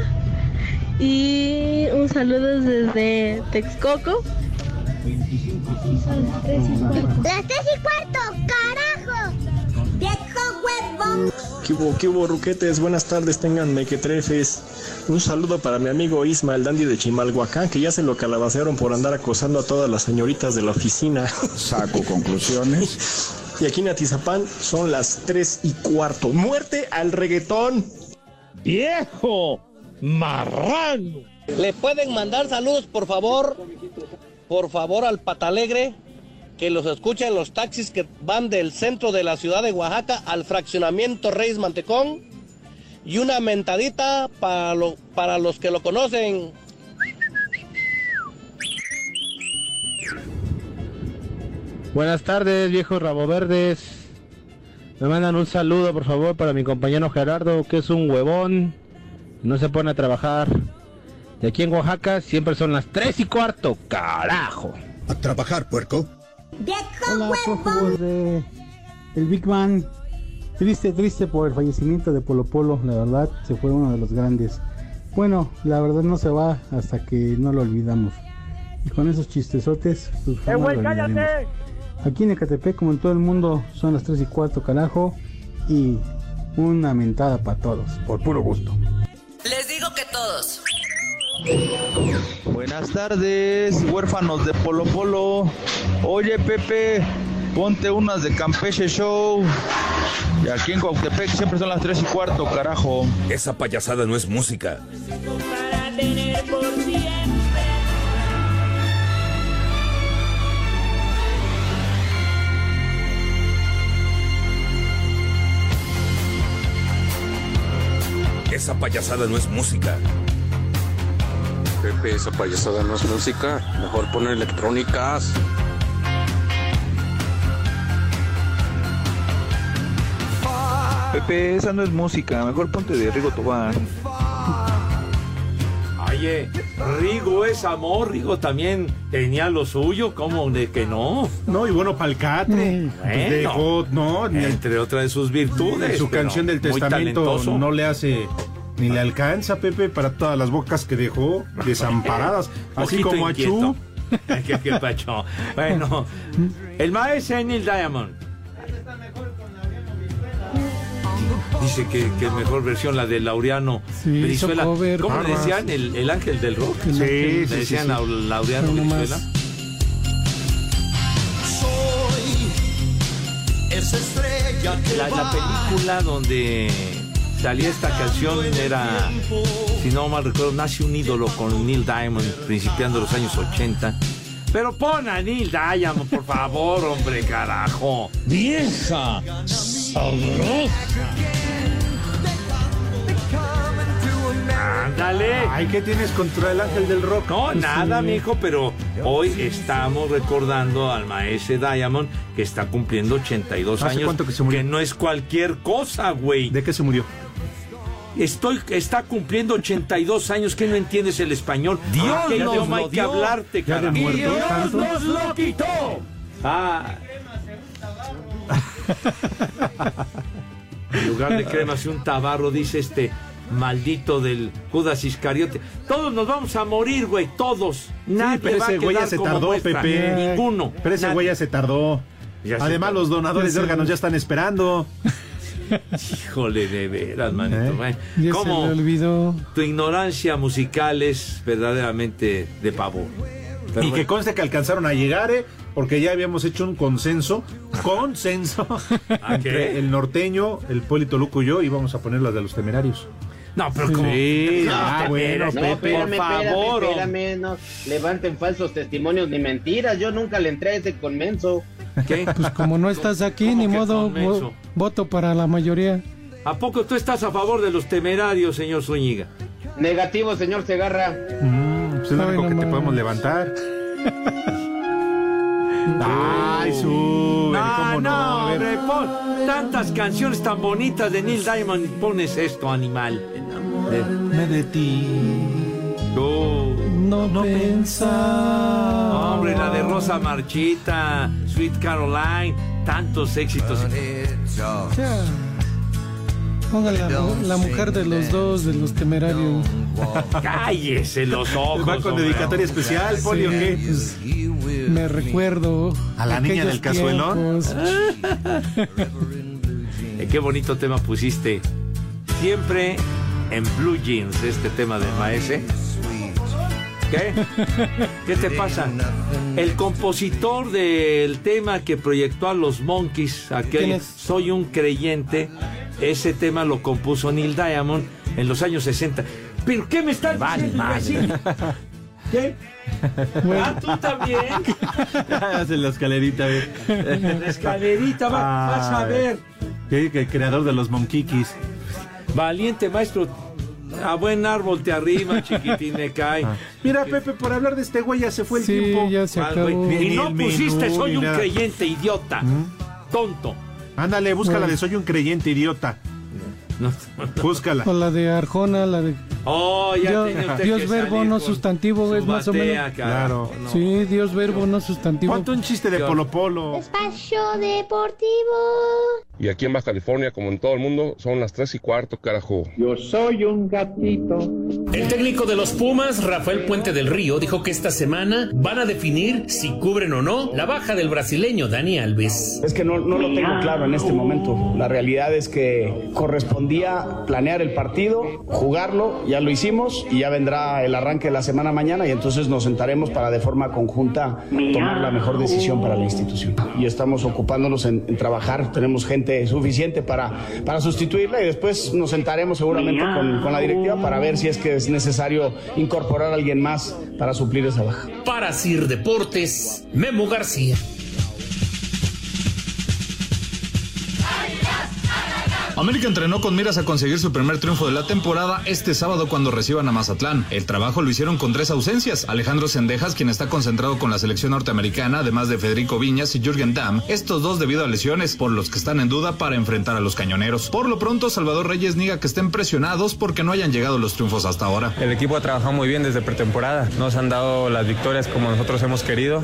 [SPEAKER 22] Y un saludo desde Texcoco.
[SPEAKER 8] Las 3 y cuarto. Las 3 y cuarto, carajo.
[SPEAKER 23] ¿Qué hubo, qué hubo, ruquetes? Buenas tardes, tengan mequetrefes. Un saludo para mi amigo Isma, el dandy de Chimalhuacán, que ya se lo calabacearon por andar acosando a todas las señoritas de la oficina.
[SPEAKER 24] Saco conclusiones. (laughs)
[SPEAKER 23] y aquí en Atizapán son las 3 y cuarto. ¡Muerte al reggaetón!
[SPEAKER 20] ¡Viejo! ¡Marrano!
[SPEAKER 25] ¿Le pueden mandar saludos, por favor? Por favor, al Patalegre, que los escucha en los taxis que van del centro de la ciudad de Oaxaca al fraccionamiento Reyes Mantecón. Y una mentadita para, lo, para los que lo conocen.
[SPEAKER 26] Buenas tardes, viejos rabo verdes. Me mandan un saludo, por favor, para mi compañero Gerardo, que es un huevón. No se pone a trabajar. De aquí en Oaxaca siempre son las 3 y cuarto, carajo.
[SPEAKER 24] A trabajar, puerco.
[SPEAKER 27] Hola, prófugos de el Big Man. Triste, triste por el fallecimiento de Polo Polo, la verdad, se fue uno de los grandes. Bueno, la verdad no se va hasta que no lo olvidamos. Y con esos chistesotes, pues
[SPEAKER 20] ¡Eh, güey, cállate!
[SPEAKER 27] Aquí en Ecatepec, como en todo el mundo, son las 3 y cuarto, carajo. Y una mentada para todos, por puro gusto.
[SPEAKER 28] Les digo que todos.
[SPEAKER 29] Buenas tardes, huérfanos de Polo Polo. Oye, Pepe, ponte unas de Campeche Show. Y aquí en Cuautepec siempre son las 3 y cuarto, carajo.
[SPEAKER 5] Esa payasada no es música. Esa payasada no es música.
[SPEAKER 30] Pepe, esa payasada no es música. Mejor poner electrónicas.
[SPEAKER 29] Pepe, esa no es música. Mejor ponte de Rigo Tobán.
[SPEAKER 11] Ay, Oye, Rigo es amor, Rigo también tenía lo suyo, ¿cómo de que no?
[SPEAKER 4] No, y bueno, Palcatre pues
[SPEAKER 11] Bueno.
[SPEAKER 4] dejó, no,
[SPEAKER 11] Entre otras de sus virtudes.
[SPEAKER 4] su canción del testamento no le hace ni le alcanza, Pepe, para todas las bocas que dejó desamparadas, (laughs) así
[SPEAKER 11] Poquito
[SPEAKER 4] como a. Chu. (laughs)
[SPEAKER 11] ¿Qué, qué pacho? Bueno, el maestro Neil Diamond. Dice que, que mejor versión la de Laureano
[SPEAKER 7] Sí,
[SPEAKER 11] Brizuela.
[SPEAKER 7] cover,
[SPEAKER 11] ¿Cómo le decían? ¿El, el ángel del rock?
[SPEAKER 4] Sí.
[SPEAKER 11] Le
[SPEAKER 4] sí, sí,
[SPEAKER 11] decían
[SPEAKER 4] sí.
[SPEAKER 11] a Laureano
[SPEAKER 7] No.
[SPEAKER 11] Brizuela.
[SPEAKER 31] Esa estrella que
[SPEAKER 11] La, la película donde salía esta canción era, si no mal recuerdo, Nace un ídolo con Neil Diamond, principiando los años 80. Pero pon a Neil Diamond, por favor, hombre, carajo.
[SPEAKER 20] Vieja sabrosa.
[SPEAKER 11] Ándale.
[SPEAKER 4] Ay, ¿qué tienes contra el ángel del rock?
[SPEAKER 11] No, nada, mijo, pero hoy estamos recordando al maese Diamond que está cumpliendo 82
[SPEAKER 4] ¿Hace
[SPEAKER 11] años.
[SPEAKER 4] cuánto que se murió?
[SPEAKER 11] no es cualquier cosa, güey.
[SPEAKER 4] ¿De qué se murió?
[SPEAKER 11] Estoy, está cumpliendo 82 años que no entiendes el español.
[SPEAKER 31] Dios
[SPEAKER 11] ¿Qué
[SPEAKER 31] nos
[SPEAKER 11] idioma
[SPEAKER 31] lo
[SPEAKER 11] hay que hablarte,
[SPEAKER 4] ¿Ya de
[SPEAKER 11] carajo?
[SPEAKER 4] muerto?
[SPEAKER 31] Dios
[SPEAKER 4] ¿Tanto?
[SPEAKER 31] nos lo quitó.
[SPEAKER 11] Ah. En lugar de cremas y un tabarro, dice este maldito del Judas Iscariote. Todos nos vamos a morir, güey, todos. Nadie
[SPEAKER 4] pero
[SPEAKER 11] va a
[SPEAKER 4] ese güey ya se tardó,
[SPEAKER 11] muestra.
[SPEAKER 4] Pepe.
[SPEAKER 11] Ninguno.
[SPEAKER 4] Pero ese
[SPEAKER 11] Nadie.
[SPEAKER 4] güey ya se tardó.
[SPEAKER 11] Ya se
[SPEAKER 4] Además,
[SPEAKER 11] tardó.
[SPEAKER 4] los donadores de órganos ya están esperando.
[SPEAKER 11] Híjole, de veras, manito.
[SPEAKER 4] ¿Eh?
[SPEAKER 11] ¿Cómo
[SPEAKER 7] olvidó.
[SPEAKER 11] tu ignorancia musical es verdaderamente de pavor? Pero
[SPEAKER 4] y que conste que alcanzaron a llegar, ¿eh? Porque ya habíamos hecho un consenso, consenso,
[SPEAKER 11] ¿A (laughs)
[SPEAKER 4] entre el norteño, el Polito Luco y yo, y vamos a poner las de los temerarios.
[SPEAKER 11] No, pero como...
[SPEAKER 4] Sí,
[SPEAKER 11] No,
[SPEAKER 4] ah, bueno,
[SPEAKER 32] No,
[SPEAKER 4] Pepe,
[SPEAKER 32] espérame,
[SPEAKER 11] por favor,
[SPEAKER 32] espérame,
[SPEAKER 11] hombre.
[SPEAKER 32] espérame, no levanten falsos testimonios ni mentiras. Yo nunca le entré a ese conmenso.
[SPEAKER 11] ¿Qué?
[SPEAKER 7] Pues como no estás aquí,
[SPEAKER 11] ¿Cómo
[SPEAKER 7] ni modo, vo- voto para la mayoría.
[SPEAKER 11] ¿A poco tú estás a favor de los temerarios, señor Zúñiga?
[SPEAKER 32] Negativo, señor Segarra.
[SPEAKER 4] Mm, pues es lo único
[SPEAKER 7] no
[SPEAKER 4] que te podemos levantar. (laughs) Ay, sube,
[SPEAKER 11] No,
[SPEAKER 4] cómo no.
[SPEAKER 11] no,
[SPEAKER 4] A ver.
[SPEAKER 11] hombre, pon tantas canciones tan bonitas de Neil Diamond y pones esto, animal. De-
[SPEAKER 4] Me de ti.
[SPEAKER 11] Tú.
[SPEAKER 7] No, pensaba.
[SPEAKER 11] Hombre, la de Rosa Marchita, Sweet Caroline, tantos éxitos.
[SPEAKER 7] Ya. Póngale la, la mujer de los dos, de los temerarios. (laughs)
[SPEAKER 11] Cállese los ojos.
[SPEAKER 4] ¿Va con dedicatoria especial, Poli, qué?
[SPEAKER 7] pues, me recuerdo.
[SPEAKER 4] ¿A la niña del cazuelón?
[SPEAKER 11] Eh, Qué bonito tema pusiste. Siempre en Blue Jeans, este tema de Maese. ¿Qué? ¿Qué te pasa? El compositor del tema que proyectó a los Monkeys,
[SPEAKER 7] ¿Quién
[SPEAKER 11] aquel? Soy un creyente, ese tema lo compuso Neil Diamond en los años 60. ¿Pero qué me estás diciendo, imbécil? ¿Qué? Ah, tú también. (laughs)
[SPEAKER 4] Hace la escalerita.
[SPEAKER 11] La escalerita, va- vas a ver.
[SPEAKER 4] El creador de los Monkikis.
[SPEAKER 11] Valiente maestro, a buen árbol te arrima, (laughs) chiquitín, me cae.
[SPEAKER 4] Mira, Pepe, por hablar de este güey ya se fue el
[SPEAKER 7] Sí,
[SPEAKER 4] tiempo.
[SPEAKER 7] ya se
[SPEAKER 11] Ah,
[SPEAKER 7] acabó.
[SPEAKER 11] Y no pusiste soy un creyente, idiota. Tonto.
[SPEAKER 4] Ándale, búscala
[SPEAKER 7] Bueno.
[SPEAKER 4] de Soy un creyente idiota.
[SPEAKER 11] No.
[SPEAKER 4] Búscala.
[SPEAKER 7] O la de Arjona, la de.
[SPEAKER 11] Oh, ya
[SPEAKER 7] Dios,
[SPEAKER 11] tenía usted
[SPEAKER 7] Dios
[SPEAKER 11] que
[SPEAKER 7] verbo, no sustantivo,
[SPEAKER 11] su
[SPEAKER 7] es más o menos.
[SPEAKER 11] carajo,
[SPEAKER 4] Claro.
[SPEAKER 11] no.
[SPEAKER 7] Sí, Dios verbo, no sustantivo.
[SPEAKER 4] Ponte un chiste de Polo Polo.
[SPEAKER 8] Espacio Deportivo.
[SPEAKER 30] Y aquí en Baja California, como en todo el mundo, son las 3 y cuarto, carajo.
[SPEAKER 20] Yo soy un gatito.
[SPEAKER 33] El técnico de los Pumas, Rafael Puente del Río, dijo que esta semana van a definir si cubren o no la baja del brasileño Dani Alves.
[SPEAKER 34] Es que no, no lo tengo claro en este momento. La realidad es que correspondía planear el partido, jugarlo, ya lo hicimos y ya vendrá el arranque de la semana mañana y entonces nos sentaremos para de forma conjunta tomar la mejor decisión para la institución. Y estamos ocupándonos en, en trabajar, tenemos gente suficiente para, para sustituirla y después nos sentaremos seguramente con, con la directiva para ver si es que es necesario incorporar a alguien más para suplir esa baja.
[SPEAKER 33] Para Sir Deportes, Memo García.
[SPEAKER 35] América entrenó con miras a conseguir su primer triunfo de la temporada este sábado cuando reciban a Mazatlán. El trabajo lo hicieron con tres ausencias. Alejandro Sendejas, quien está concentrado con la selección norteamericana, además de Federico Viñas y Jürgen Damm, estos dos debido a lesiones, por los que están en duda para enfrentar a los cañoneros. Por lo pronto, Salvador Reyes niega que estén presionados porque no hayan llegado los triunfos hasta ahora.
[SPEAKER 36] El equipo ha trabajado muy bien desde pretemporada. Nos han dado las victorias como nosotros hemos querido.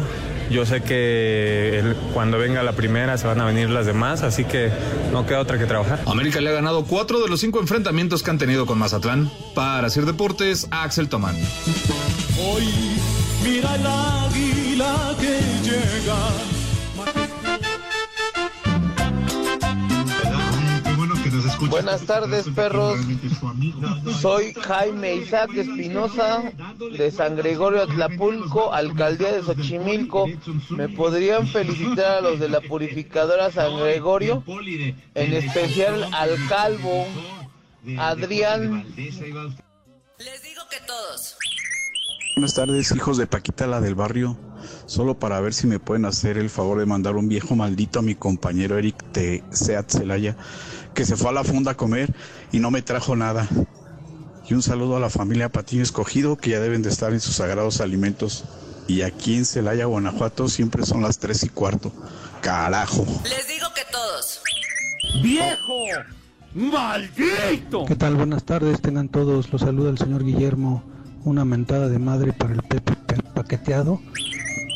[SPEAKER 36] Yo sé que el- cuando venga la primera se van a venir las demás, así que no queda otra que trabajar.
[SPEAKER 35] América le ha ganado cuatro de los cinco enfrentamientos que han tenido con Mazatlán. Para Sir Deportes, Axel Tomán.
[SPEAKER 31] Hoy mira que llega.
[SPEAKER 25] Buenas tardes, perros. Soy Jaime Isaac Espinosa de San Gregorio Atlapulco, alcaldía de Xochimilco. ¿Me podrían felicitar a los de la purificadora San Gregorio? En especial al calvo Adrián.
[SPEAKER 28] Les digo que todos.
[SPEAKER 37] Buenas tardes, hijos de Paquita la del barrio. Solo para ver si me pueden hacer el favor de mandar un viejo maldito a mi compañero Eric de Seat Celaya, que se fue a la funda a comer y no me trajo nada. Y un saludo a la familia Patiño Escogido, que ya deben de estar en sus sagrados alimentos. Y aquí en Celaya, Guanajuato, siempre son las tres y cuarto. Carajo.
[SPEAKER 28] Les digo que todos.
[SPEAKER 31] ¡Viejo! ¡Maldito!
[SPEAKER 27] ¿Qué tal? Buenas tardes, tengan todos. Los saluda el señor Guillermo. Una mentada de madre para el Pepe pa- paqueteado,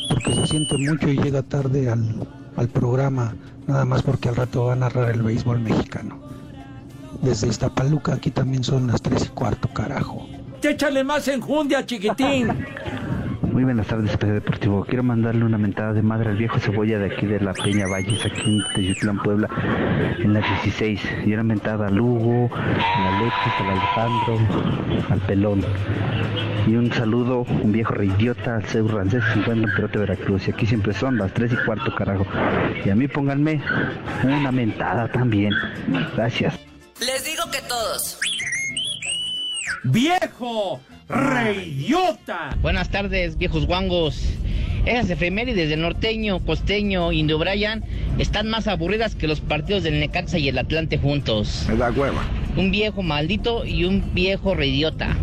[SPEAKER 27] porque se siente mucho y llega tarde al, al programa, nada más porque al rato va a narrar el béisbol mexicano. Desde Iztapaluca, aquí también son las tres y cuarto, carajo.
[SPEAKER 11] Échale más enjundia, chiquitín. (laughs)
[SPEAKER 38] Muy buenas tardes, PC Deportivo. Quiero mandarle una mentada de madre al viejo cebolla de aquí de la Peña Valles, aquí en Teyutlán, Puebla, en la 16. Y una mentada a Lugo, a Alexis, al Alejandro, al Pelón. Y un saludo, un viejo reidiota, al Seu Rancés, que se encuentra en Perote, Veracruz. Y aquí siempre son las 3 y cuarto, carajo. Y a mí pónganme una mentada también. Gracias.
[SPEAKER 28] Les digo que todos.
[SPEAKER 11] ¡Viejo! ¡Reidiota!
[SPEAKER 39] Buenas tardes, viejos guangos. Esas efemérides del norteño, costeño, Indio Brian están más aburridas que los partidos del Necaxa y el Atlante juntos.
[SPEAKER 24] Me da hueva.
[SPEAKER 39] Un viejo maldito y un viejo reidiota.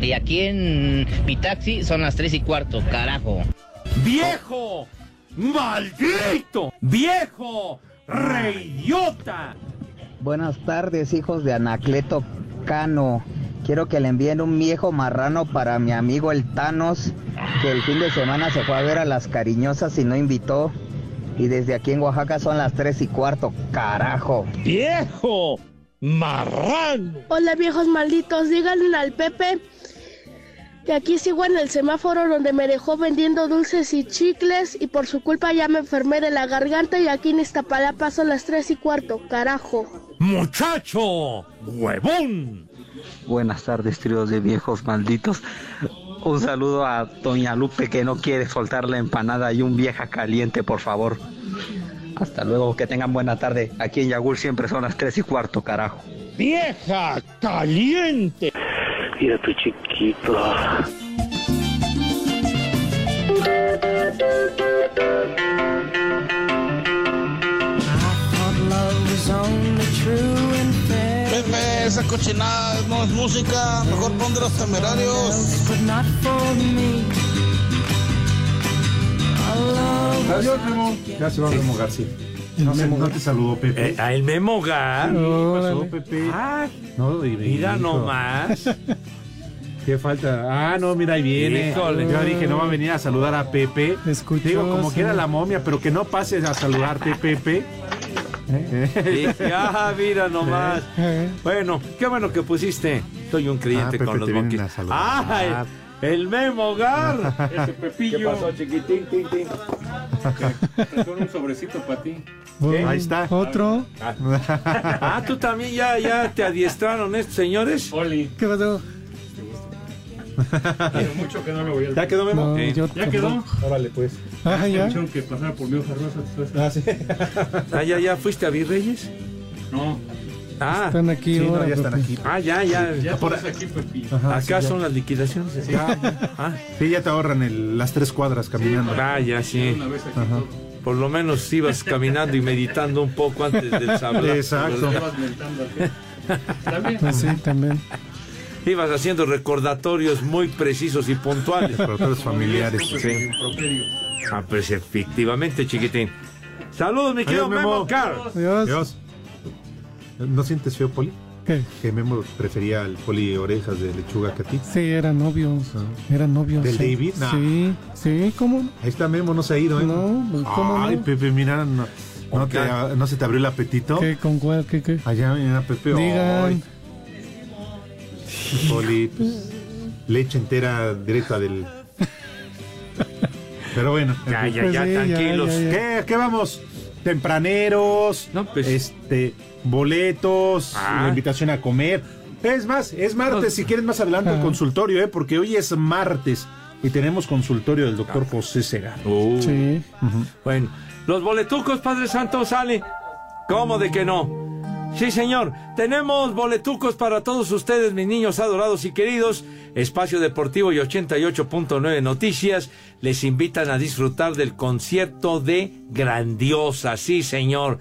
[SPEAKER 39] Y aquí en mi taxi son las tres y cuarto, carajo.
[SPEAKER 11] ¡Viejo! ¡Maldito! ¡Viejo! ¡Reidiota!
[SPEAKER 40] Buenas tardes, hijos de Anacleto Cano. Quiero que le envíen un viejo marrano para mi amigo el Thanos, que el fin de semana se fue a ver a las cariñosas y no invitó. Y desde aquí en Oaxaca son las tres y cuarto, carajo.
[SPEAKER 20] ¡Viejo! ¡Marrano!
[SPEAKER 22] Hola viejos malditos, díganle al Pepe que aquí sigo en el semáforo donde me dejó vendiendo dulces y chicles y por su culpa ya me enfermé de la garganta y aquí en Iztapalapa son las tres y cuarto, carajo.
[SPEAKER 11] ¡Muchacho! ¡Huevón!
[SPEAKER 38] Buenas tardes, tríos de viejos malditos. Un saludo a Doña Lupe que no quiere soltar la empanada y un vieja caliente, por favor. Hasta luego, que tengan buena tarde. Aquí en Yagul siempre son las tres y cuarto, carajo.
[SPEAKER 20] ¡Vieja caliente!
[SPEAKER 38] Mira tu chiquito.
[SPEAKER 41] Esa cochinada no es música, mejor pon de los temerarios.
[SPEAKER 4] Adiós, Memo. Ya se va Memo García. No, te saludó, Pepe.
[SPEAKER 11] Eh, a el Memo Gar.
[SPEAKER 4] ¿Qué pasó, Pepe?
[SPEAKER 11] Ah,
[SPEAKER 4] No, y-
[SPEAKER 11] mira
[SPEAKER 4] hijo.
[SPEAKER 11] nomás. (laughs)
[SPEAKER 4] ¿Qué falta? Ah, no, mira, ahí viene.
[SPEAKER 11] Híjole.
[SPEAKER 4] Yo dije, no va a venir a saludar a Pepe. Digo, como
[SPEAKER 7] sí.
[SPEAKER 4] quiera la momia, pero que no pases a saludarte, (laughs) Pepe. (laughs)
[SPEAKER 11] Dije, ah, mira nomás.
[SPEAKER 7] Eh.
[SPEAKER 11] Bueno, qué bueno que pusiste. Soy un creyente
[SPEAKER 4] Ah,
[SPEAKER 11] con los monkeys. Ah, el, el Memo Gar. Ese Pepillo.
[SPEAKER 4] ¿Qué pasó,
[SPEAKER 11] chiquitín? Tin, tin.
[SPEAKER 33] un sobrecito para ti.
[SPEAKER 11] ¿Qué?
[SPEAKER 4] Ahí está.
[SPEAKER 7] Otro.
[SPEAKER 11] Ah, tú también ya, ya te adiestraron estos señores.
[SPEAKER 33] Oli.
[SPEAKER 7] ¿Qué pasó? (laughs)
[SPEAKER 33] Mucho que no lo voy a
[SPEAKER 4] ¿Ya quedó, Memo?
[SPEAKER 7] No,
[SPEAKER 4] Sí.
[SPEAKER 7] yo
[SPEAKER 33] ¿Ya quedó?
[SPEAKER 7] tampoco.
[SPEAKER 4] Órale, pues.
[SPEAKER 7] Ah, ya.
[SPEAKER 33] Me dijeron que pasara por mi hoja rosa.
[SPEAKER 4] Ah, sí. (laughs)
[SPEAKER 11] Ah, ya, ya fuiste a Virreyes.
[SPEAKER 33] No.
[SPEAKER 11] Ah,
[SPEAKER 7] Están aquí
[SPEAKER 4] Sí, no,
[SPEAKER 7] ahora,
[SPEAKER 4] ya están aquí.
[SPEAKER 11] ah, ya, ya.
[SPEAKER 33] Ya
[SPEAKER 4] Por-
[SPEAKER 33] estás aquí, Pepi.
[SPEAKER 4] Ajá,
[SPEAKER 11] Acá
[SPEAKER 4] sí, ya.
[SPEAKER 11] son las liquidaciones.
[SPEAKER 4] Sí, ah,
[SPEAKER 11] Ah,
[SPEAKER 4] sí, ya te ahorran el- las tres cuadras caminando.
[SPEAKER 11] ah, ya, sí.
[SPEAKER 33] Una vez aquí
[SPEAKER 4] Ajá.
[SPEAKER 33] todo.
[SPEAKER 11] Por lo menos ibas caminando y meditando un poco antes del sablazo.
[SPEAKER 4] Exacto.
[SPEAKER 11] ¿verdad? (laughs)
[SPEAKER 7] Pues sí, también.
[SPEAKER 11] Ibas haciendo recordatorios muy precisos y puntuales.
[SPEAKER 4] Recordatorios familiares.
[SPEAKER 11] Sí. Ah, pues efectivamente, chiquitín. Saludos, mi querido Memo,
[SPEAKER 4] Memo.
[SPEAKER 11] Carlos.
[SPEAKER 4] Adiós. ¿No sientes feo, Poli?
[SPEAKER 7] ¿Qué?
[SPEAKER 4] Que Memo prefería al Poli orejas de lechuga que a ti.
[SPEAKER 7] Sí, eran novios. Eran novios.
[SPEAKER 4] ¿Del
[SPEAKER 7] sí.
[SPEAKER 4] David? No.
[SPEAKER 7] Sí, sí, ¿cómo?
[SPEAKER 4] Ahí está Memo, no se ha ido, ¿eh?
[SPEAKER 7] No, pues, ¿cómo
[SPEAKER 4] Ay,
[SPEAKER 7] no?
[SPEAKER 4] Pepe, mira, no, no, te- ¿no se te abrió el apetito.
[SPEAKER 7] ¿Qué, con cuál, qué, qué?
[SPEAKER 4] Allá, mira, Pepe.
[SPEAKER 7] Digan.
[SPEAKER 4] ay. Poli, pues, leche entera directa del. Pero bueno. en
[SPEAKER 11] Ya,
[SPEAKER 4] fin.
[SPEAKER 11] ya, ya, tranquilos.
[SPEAKER 4] ¿Qué, qué vamos? Tempraneros,
[SPEAKER 11] pues.
[SPEAKER 4] este, boletos,
[SPEAKER 11] Ah.
[SPEAKER 4] la invitación a comer. Es más, es martes, si quieren más adelante el
[SPEAKER 7] Ah.
[SPEAKER 4] consultorio, ¿eh? porque hoy es martes y tenemos consultorio del doctor José Segar.
[SPEAKER 11] Uh.
[SPEAKER 7] Sí.
[SPEAKER 11] Bueno, los boletucos, Padre Santo, sale. ¿Cómo de que no? Sí, señor. Tenemos boletucos para todos ustedes, mis niños adorados y queridos. Espacio Deportivo y 88.9 Noticias les invitan a disfrutar del concierto de Grandiosa. Sí, señor.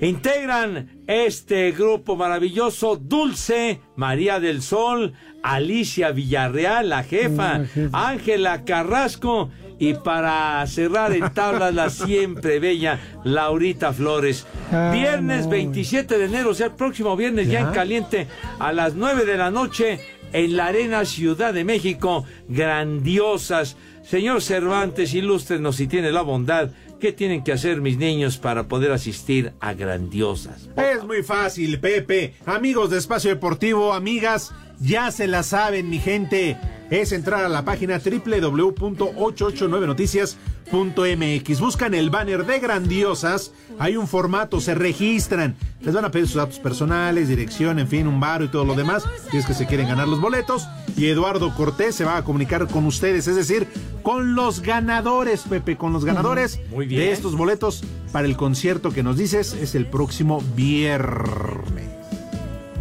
[SPEAKER 11] Integran este grupo maravilloso Dulce, María del Sol, Alicia Villarreal, la jefa,
[SPEAKER 7] La jefa.
[SPEAKER 11] Ángela Carrasco y para cerrar en tablas la siempre bella Laurita Flores.
[SPEAKER 7] Ah,
[SPEAKER 11] Viernes
[SPEAKER 7] no.
[SPEAKER 11] 27 de enero, o sea, el próximo viernes ya
[SPEAKER 4] Ya.
[SPEAKER 11] en caliente a las 9 de la noche en la Arena Ciudad de México. Grandiosas. Señor Cervantes, ilústrenos si tiene la bondad. ¿Qué tienen que hacer mis niños para poder asistir a Grandiosas?
[SPEAKER 4] Es muy fácil, Pepe. Amigos de Espacio Deportivo, amigas, ya se la saben, mi gente. Es entrar a la página www.889noticias.mx. Buscan el banner de Grandiosas. Hay un formato, se registran. Les van a pedir sus datos personales, dirección, en fin, un bar y todo lo demás. Si es que se quieren ganar los boletos. Y Eduardo Cortés se va a comunicar con ustedes, es decir, con los ganadores, Pepe, con los ganadores
[SPEAKER 11] Muy bien.
[SPEAKER 4] de estos boletos para el concierto que nos dices es el próximo viernes.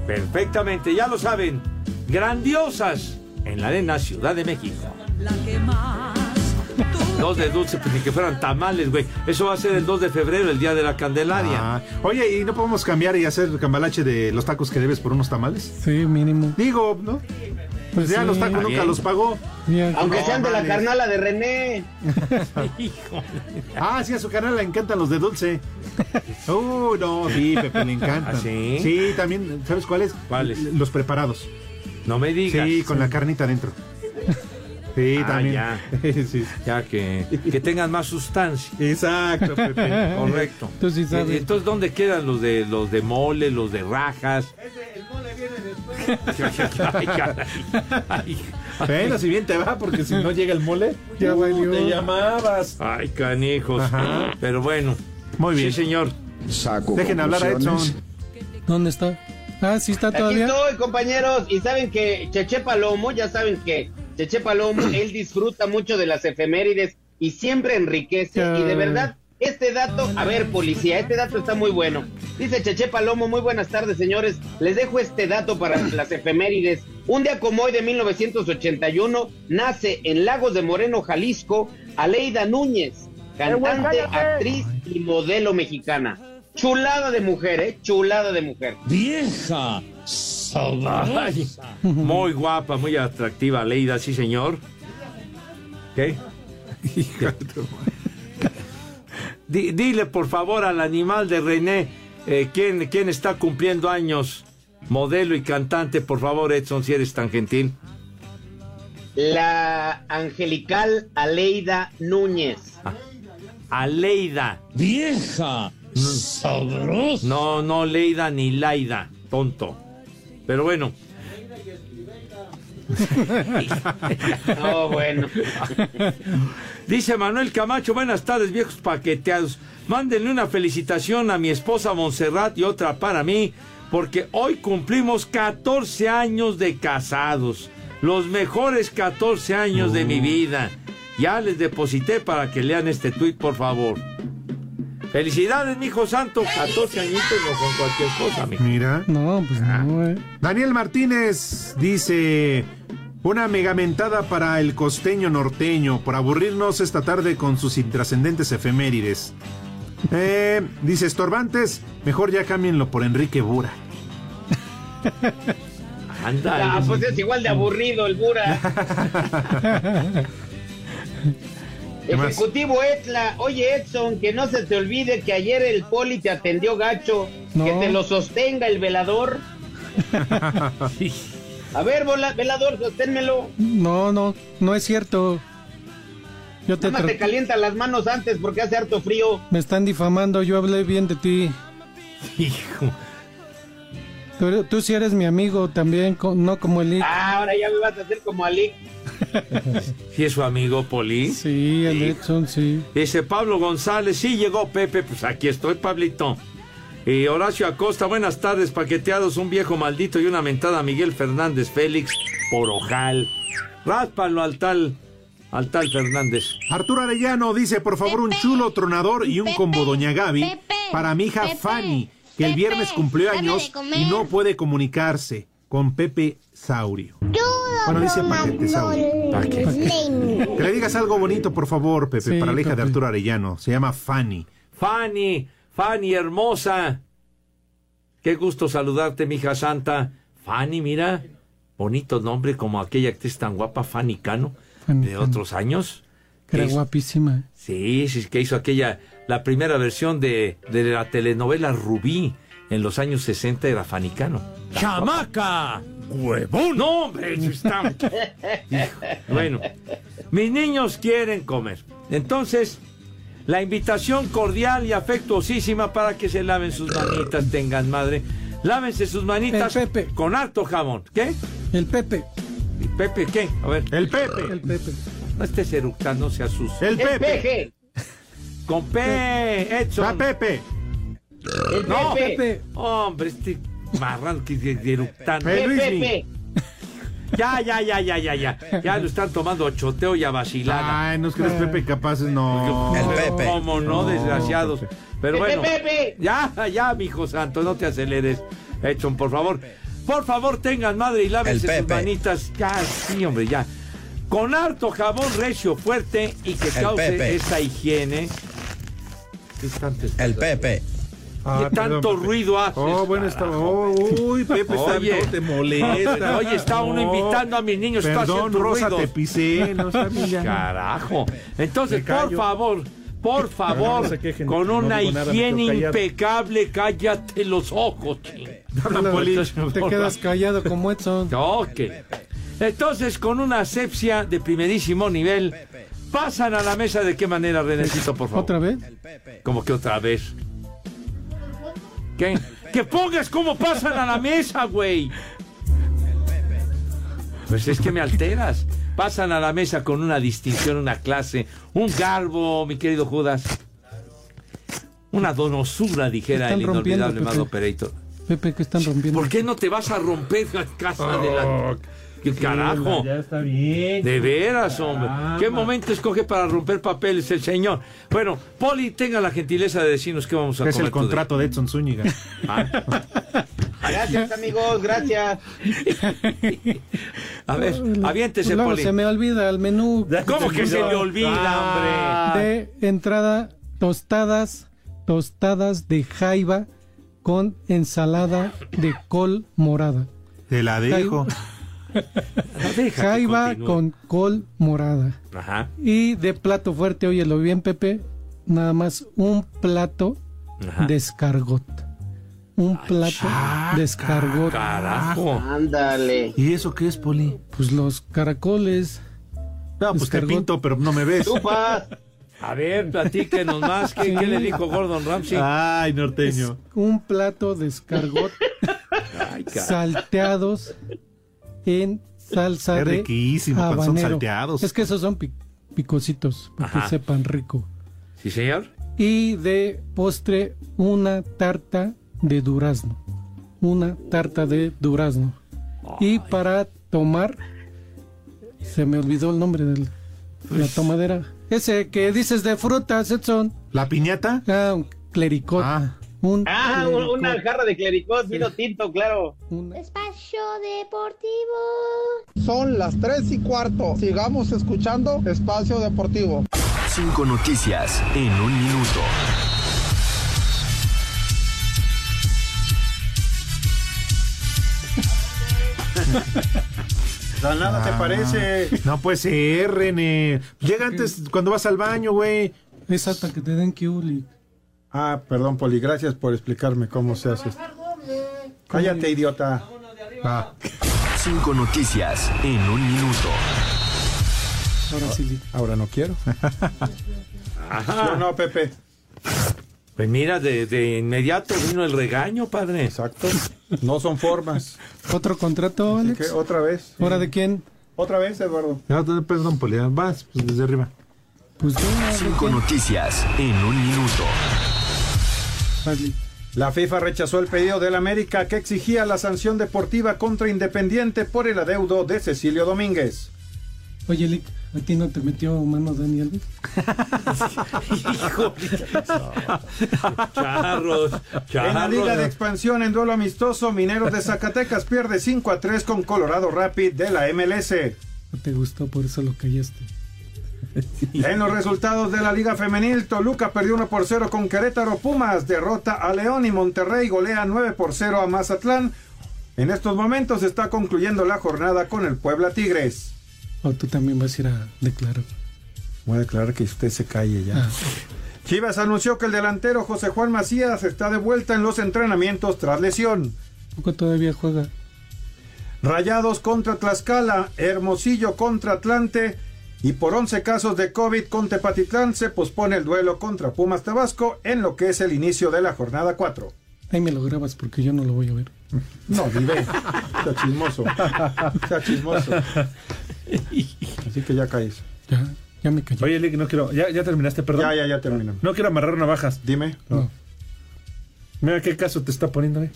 [SPEAKER 11] Perfectamente, ya lo saben. Grandiosas en la Arena Ciudad de México. Dos de dulce, pues ni que fueran tamales, güey. Eso va a ser el 2 de febrero, el día de la Candelaria.
[SPEAKER 4] Ah, oye, ¿y no podemos cambiar y hacer cambalache de los tacos que debes por unos tamales?
[SPEAKER 7] Sí, mínimo.
[SPEAKER 4] Digo, ¿no?
[SPEAKER 7] Pues
[SPEAKER 4] ya
[SPEAKER 7] sí.
[SPEAKER 4] los tacos nunca los pagó.
[SPEAKER 25] Aunque
[SPEAKER 4] No,
[SPEAKER 25] sean de la
[SPEAKER 4] vale.
[SPEAKER 25] carnala de René. (laughs)
[SPEAKER 4] Ah, sí, a su canal le encantan los de dulce. (laughs) Uh, no, sí, Pepe, le encantan.
[SPEAKER 11] ¿Ah, sí?
[SPEAKER 4] Sí, también, ¿sabes cuáles?
[SPEAKER 11] ¿Cuáles?
[SPEAKER 4] Los preparados.
[SPEAKER 11] No me digas.
[SPEAKER 4] Sí, con la carnita adentro. Sí,
[SPEAKER 11] Ah,
[SPEAKER 4] también.
[SPEAKER 11] ya. (laughs)
[SPEAKER 4] Sí.
[SPEAKER 11] Ya que, que tengan más sustancia.
[SPEAKER 4] Exacto, Pepe. (laughs)
[SPEAKER 11] Correcto.
[SPEAKER 7] Tú sí sabes.
[SPEAKER 11] Eh, Entonces, ¿dónde quedan los de los de mole, los de rajas? (laughs) Ay, caray. Ay,
[SPEAKER 4] Bueno, si bien te va, porque si no llega el mole,
[SPEAKER 7] Ya
[SPEAKER 4] uh, te llamabas.
[SPEAKER 11] Ay, canijos.
[SPEAKER 4] Ajá.
[SPEAKER 11] Pero bueno.
[SPEAKER 4] Muy bien.
[SPEAKER 11] Sí, señor.
[SPEAKER 24] Saco
[SPEAKER 4] Dejen hablar a. Edson.
[SPEAKER 7] ¿Dónde está? Ah, sí está
[SPEAKER 25] Aquí
[SPEAKER 7] todavía.
[SPEAKER 25] estoy, compañeros. Y saben que Cheche Palomo, ya saben que Cheche Palomo, él disfruta mucho de las efemérides y siempre enriquece. Y de verdad, este dato, a ver, policía, este dato está muy bueno. Dice Cheche Palomo, muy buenas tardes, señores. Les dejo este dato para las efemérides. Un día como hoy de 1981, nace en Lagos de Moreno, Jalisco, Aleida Núñez, cantante, actriz y modelo mexicana. Chulada de mujer, ¿eh? Chulada de mujer.
[SPEAKER 20] Vieja sabrosa. (laughs)
[SPEAKER 11] muy guapa, muy atractiva, Leida, sí, señor. ¿Qué? (laughs) Di- dile, por favor, al animal de René, eh, ¿quién, quién está cumpliendo años? Modelo y cantante, por favor, Edson, si eres tan gentil.
[SPEAKER 25] La angelical Aleida Núñez.
[SPEAKER 11] Aleida.
[SPEAKER 20] Vieja sabrosa.
[SPEAKER 11] No, no, Leida ni Laida, tonto. Pero bueno. (laughs)
[SPEAKER 25] No, bueno.
[SPEAKER 11] Dice Manuel Camacho, buenas tardes viejos paqueteados. Mándenle una felicitación a mi esposa Montserrat y otra para mí, porque hoy cumplimos 14 años de casados. Los mejores 14 años de mi vida. Ya les deposité para que lean este tuit, por favor. Felicidades, mi hijo santo. 14 añitos no son cualquier cosa, mijo.
[SPEAKER 4] Mira.
[SPEAKER 7] No, pues no, eh.
[SPEAKER 4] Daniel Martínez dice: Una megamentada para el costeño norteño por aburrirnos esta tarde con sus intrascendentes efemérides. Eh, dice estorbantes, mejor ya cámbienlo por Enrique Bura. (laughs)
[SPEAKER 11] Anda.
[SPEAKER 42] Ah, pues es igual de aburrido el Bura. (laughs) Ejecutivo Etla, oye Edson, que no se te olvide que ayer el poli te atendió gacho,
[SPEAKER 7] No.
[SPEAKER 42] que te lo sostenga el velador. (laughs) A ver, vola- velador, sosténmelo.
[SPEAKER 7] No, no, no es cierto. Yo te,
[SPEAKER 42] Nada te calienta las manos antes porque hace harto frío.
[SPEAKER 7] me están difamando, yo hablé bien de ti. (laughs)
[SPEAKER 11] Hijo.
[SPEAKER 7] Tú, tú sí eres mi amigo también, no como el Lick.
[SPEAKER 42] Ah, ahora ya me vas a hacer como Ali.
[SPEAKER 11] ¿Sí (laughs) es su amigo Poli?
[SPEAKER 7] Sí, el Edson, sí.
[SPEAKER 11] Dice Pablo González, sí llegó Pepe, pues aquí estoy, Pablito. Y Horacio Acosta, buenas tardes, paqueteados, un viejo maldito y una mentada a Miguel Fernández Félix por ojal. Ráspalo al tal, al tal Fernández.
[SPEAKER 4] Arturo Arellano dice, por favor, un chulo tronador y un combo Doña Gaby para mi hija Fanny, que el viernes cumplió años y no puede comunicarse con Pepe Saurio. Bueno, dice Paquete Saurio. Que le digas algo bonito, por favor, Pepe,
[SPEAKER 11] Sí,
[SPEAKER 4] para la hija de. Arturo Arellano. Se llama Fanny.
[SPEAKER 11] Fanny, Fanny hermosa. Qué gusto saludarte, mi hija santa. Fanny, mira, bonito nombre como aquella actriz tan guapa, Fanny Cano,
[SPEAKER 7] Fanny
[SPEAKER 11] de otros años.
[SPEAKER 7] Era
[SPEAKER 11] Es-
[SPEAKER 7] guapísima.
[SPEAKER 11] Sí, sí, que hizo aquella, la primera versión de, de la telenovela Rubí en los años 60 era Fanny Cano. ¡Chamaca! ¡Huevón! No, hombre, está... (laughs) Bueno, mis niños quieren comer. Entonces, la invitación cordial y afectuosísima para que se laven sus manitas, tengan madre. Lávense sus manitas con harto jabón. ¿Qué?
[SPEAKER 7] El Pepe.
[SPEAKER 11] ¿El Pepe qué? A ver.
[SPEAKER 4] El Pepe.
[SPEAKER 7] El Pepe.
[SPEAKER 11] No estés eructando, sea sucio.
[SPEAKER 4] El
[SPEAKER 42] El peje.
[SPEAKER 11] Con P, Edson.
[SPEAKER 4] Va Pepe.
[SPEAKER 42] El
[SPEAKER 11] No,
[SPEAKER 42] Pepe.
[SPEAKER 11] Hombre, este marrano que eructando.
[SPEAKER 42] El Pepe.
[SPEAKER 11] Ya, ya, ya, ya, ya, ya. Ya lo están tomando a choteo y a vacilada.
[SPEAKER 4] Ay, no es que eres Pepe capaces, no.
[SPEAKER 11] El Pepe. ¿Cómo no, desgraciados? Pero
[SPEAKER 42] Pepe,
[SPEAKER 11] bueno.
[SPEAKER 42] Pepe.
[SPEAKER 11] Ya, ya, mi hijo santo, no te aceleres. Edson, por favor. Por favor, tengan madre y lávense sus
[SPEAKER 43] Pepe.
[SPEAKER 11] manitas. Ya, sí, hombre, ya. Con harto jabón recio fuerte y que
[SPEAKER 43] El
[SPEAKER 11] cause
[SPEAKER 43] Pepe.
[SPEAKER 11] esa higiene. ¿Qué tanto estás
[SPEAKER 43] El Pepe.
[SPEAKER 11] ¿Qué tanto ruido haces?
[SPEAKER 4] Oh, bueno, está. oh, uy, Pepe, está,
[SPEAKER 11] Oye.
[SPEAKER 4] no te molesta.
[SPEAKER 11] Oye, está uno invitando a mis niños, está
[SPEAKER 4] Perdón,
[SPEAKER 11] haciendo
[SPEAKER 4] Rosa,
[SPEAKER 11] ruidos.
[SPEAKER 4] te pisé. No ya. (laughs)
[SPEAKER 11] Carajo. Entonces, por favor, por favor,
[SPEAKER 4] no quejen,
[SPEAKER 11] con
[SPEAKER 4] no
[SPEAKER 11] una
[SPEAKER 4] nada,
[SPEAKER 11] higiene impecable, cállate los ojos, ching.
[SPEAKER 7] Te quedas callado como Edson.
[SPEAKER 11] Ok. Entonces, con una asepsia de primerísimo nivel, pasan a la mesa de qué manera, Renecito, por favor.
[SPEAKER 7] ¿Otra vez?
[SPEAKER 11] ¿Cómo que otra vez? ¿Qué? Que pongas cómo pasan a la mesa, güey. Pues es que me alteras. Pasan a la mesa con una distinción, una clase, un garbo, mi querido Judas. Una donosura, dijera
[SPEAKER 7] Están
[SPEAKER 11] el
[SPEAKER 7] rompiendo,
[SPEAKER 11] inolvidable. Mado Pereito.
[SPEAKER 7] Pepe, ¿qué están rompiendo?
[SPEAKER 11] ¿Por qué no te vas a romper la casa de la... ¿Qué carajo?
[SPEAKER 4] Ya está bien.
[SPEAKER 11] De veras, hombre.
[SPEAKER 4] Caramba.
[SPEAKER 11] ¿Qué momento escoge para romper papeles el señor? Bueno, Poli, tenga la gentileza de decirnos qué vamos a
[SPEAKER 4] Es
[SPEAKER 11] comer.
[SPEAKER 4] el contrato de Edson Zúñiga. (laughs)
[SPEAKER 42] Gracias, amigos, gracias. (laughs)
[SPEAKER 11] A ver, aviéntese,
[SPEAKER 7] Luego
[SPEAKER 11] Poli.
[SPEAKER 7] se me olvida el menú.
[SPEAKER 11] ¿Cómo que se le olvida, hombre?
[SPEAKER 7] De entrada, tostadas, tostadas de jaiba con ensalada de col morada.
[SPEAKER 4] Te la dejo.
[SPEAKER 7] Jaiba
[SPEAKER 11] continúe.
[SPEAKER 7] con col morada.
[SPEAKER 11] Ajá.
[SPEAKER 7] Y de plato fuerte, óyelo bien, Pepe, nada más un plato
[SPEAKER 11] Ajá.
[SPEAKER 7] de escargot. Un plato de escargot.
[SPEAKER 11] Carajo.
[SPEAKER 42] Ándale.
[SPEAKER 4] ¿Y eso qué es, Poli?
[SPEAKER 7] Pues los caracoles.
[SPEAKER 4] No, pues te pinto, pero no me ves.
[SPEAKER 11] A ver, platíquenos más. ¿Qué, qué le dijo Gordon Ramsay?
[SPEAKER 4] Ay, norteño.
[SPEAKER 7] Un plato de escargot (laughs)
[SPEAKER 11] Ay,
[SPEAKER 7] salteados en salsa
[SPEAKER 4] Qué
[SPEAKER 7] de
[SPEAKER 4] riquísimo cuando son
[SPEAKER 7] habanero.
[SPEAKER 4] salteados.
[SPEAKER 7] Es que esos son pi- picositos, para
[SPEAKER 11] Ajá.
[SPEAKER 7] que sepan rico.
[SPEAKER 11] ¿Sí, señor?
[SPEAKER 7] Y de postre, una tarta de durazno. Una tarta de durazno. Y para tomar, se me olvidó el nombre de la tomadera. Ese que dices de frutas, Edson.
[SPEAKER 4] ¿La piñata?
[SPEAKER 7] Ah, un clericot.
[SPEAKER 4] Ah.
[SPEAKER 7] Un
[SPEAKER 3] Ah, un- una jarra de clericot, vino tinto, claro.
[SPEAKER 8] Espacio Deportivo.
[SPEAKER 44] Son las 3 y cuarto. Sigamos escuchando Espacio Deportivo.
[SPEAKER 45] Cinco noticias en un minuto. (laughs)
[SPEAKER 46] nada te parece.
[SPEAKER 4] No puede ser, René. Llega antes cuando vas al baño, güey.
[SPEAKER 7] Es hasta que te den Kiuli.
[SPEAKER 46] Ah, perdón, Poli, gracias por explicarme cómo se hace esto. Cállate, idiota.
[SPEAKER 4] Ah.
[SPEAKER 45] Cinco noticias en un minuto.
[SPEAKER 7] Ahora sí.
[SPEAKER 46] Ahora no quiero. (laughs)
[SPEAKER 11] Ajá.
[SPEAKER 46] ¿Sí o no, Pepe?
[SPEAKER 11] Pues mira, de, de inmediato vino el regaño, padre.
[SPEAKER 46] Exacto. No son formas. (laughs)
[SPEAKER 7] ¿Otro contrato, Alex?
[SPEAKER 46] ¿Qué? ¿Otra vez?
[SPEAKER 7] ¿Hora de quién?
[SPEAKER 46] ¿Otra vez, Eduardo?
[SPEAKER 4] No, perdón, Poli. Vas pues, desde arriba.
[SPEAKER 7] Pues venga, ¿de
[SPEAKER 45] Cinco noticias en un minuto.
[SPEAKER 46] La FIFA rechazó el pedido del América que exigía la sanción deportiva contra Independiente por el adeudo de Cecilio Domínguez.
[SPEAKER 7] Oye, Lick, ¿a ti no te metió mano Dani Alves?
[SPEAKER 11] Hijo. Charros, (laughs) charros.
[SPEAKER 46] En la Liga de Expansión, en duelo amistoso, Mineros de Zacatecas pierde 5 a 3 con Colorado Rapid de la MLS.
[SPEAKER 7] No te gustó, por eso lo callaste. (laughs)
[SPEAKER 46] En los resultados de la Liga Femenil, Toluca perdió 1 por 0 con Querétaro Pumas, derrota a León y Monterrey golea 9 por 0 a Mazatlán. En estos momentos está concluyendo la jornada con el Puebla Tigres.
[SPEAKER 7] O tú también vas a ir a declarar.
[SPEAKER 46] Voy a declarar que usted se calle ya.
[SPEAKER 7] Ah.
[SPEAKER 46] Chivas anunció que el delantero José Juan Macías está de vuelta en los entrenamientos tras lesión.
[SPEAKER 7] Poco todavía juega.
[SPEAKER 46] Rayados contra Tlaxcala, Hermosillo contra Atlante y por 11 casos de COVID con Tepatitlán se pospone el duelo contra Pumas Tabasco en lo que es el inicio de la jornada 4.
[SPEAKER 7] Ahí me lo grabas porque yo no lo voy a ver.
[SPEAKER 46] No, vive. Está chismoso. Está chismoso. Así que ya caes.
[SPEAKER 7] Ya, ya me callé.
[SPEAKER 4] Oye, Lick, no quiero. ¿Ya, ya terminaste, perdón?
[SPEAKER 46] Ya, ya, ya terminamos.
[SPEAKER 4] No quiero amarrar navajas.
[SPEAKER 46] Dime.
[SPEAKER 7] No.
[SPEAKER 4] Mira qué caso te está poniendo, eh.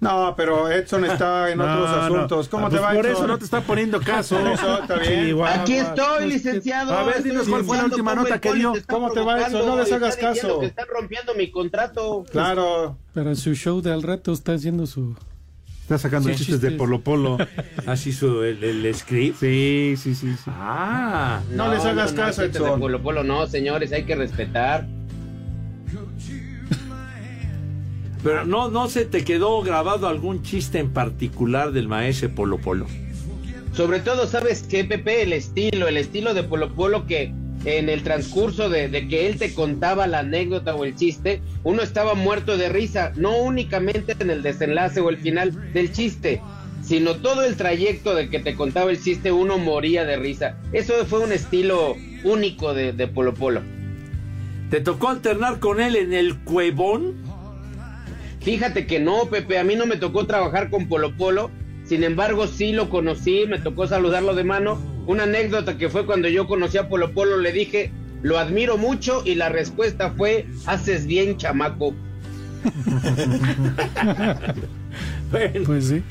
[SPEAKER 46] No, pero Edson está en (laughs)
[SPEAKER 4] No,
[SPEAKER 46] otros
[SPEAKER 4] no.
[SPEAKER 46] asuntos. ¿Cómo
[SPEAKER 4] Ah,
[SPEAKER 46] te
[SPEAKER 4] pues
[SPEAKER 46] va,
[SPEAKER 4] Por
[SPEAKER 46] Edson?
[SPEAKER 4] eso no te está poniendo caso. (laughs)
[SPEAKER 46] Eso, está bien.
[SPEAKER 4] Sí, guau,
[SPEAKER 3] Aquí estoy, licenciado.
[SPEAKER 4] A ver, dinos cuál fue la última nota que dio.
[SPEAKER 3] te
[SPEAKER 46] ¿Cómo te va, Edson? No les hagas
[SPEAKER 3] está
[SPEAKER 46] caso.
[SPEAKER 3] que están rompiendo mi contrato.
[SPEAKER 46] Claro.
[SPEAKER 7] Para su show de al rato está haciendo su...
[SPEAKER 4] Está sacando
[SPEAKER 7] Sí,
[SPEAKER 4] chistes de. Polo Polo. (laughs)
[SPEAKER 11] Así su, el, el script.
[SPEAKER 4] Sí, sí, sí. sí.
[SPEAKER 11] Ah.
[SPEAKER 46] No les hagas caso,
[SPEAKER 3] chistes de
[SPEAKER 46] Edson.
[SPEAKER 3] Polo Polo, no, señores, hay que respetar.
[SPEAKER 11] Pero no, no se te quedó grabado algún chiste en particular del maese Polo Polo.
[SPEAKER 3] Sobre todo, ¿sabes qué, Pepe? El estilo, el estilo de Polo Polo que en el transcurso de, de que él te contaba la anécdota o el chiste, uno estaba muerto de risa, no únicamente en el desenlace o el final del chiste, sino todo el trayecto de que te contaba el chiste, uno moría de risa. Eso fue un estilo único de, de Polo Polo.
[SPEAKER 11] ¿Te tocó alternar con él en el cuevón?
[SPEAKER 3] Fíjate que no, Pepe, a mí no me tocó trabajar con Polo Polo, sin embargo sí lo conocí, me tocó saludarlo de mano. Una anécdota que fue cuando yo conocí a Polo Polo, le dije, lo admiro mucho y la respuesta fue, haces bien, chamaco. (laughs)
[SPEAKER 11] Bueno,
[SPEAKER 7] Pues sí.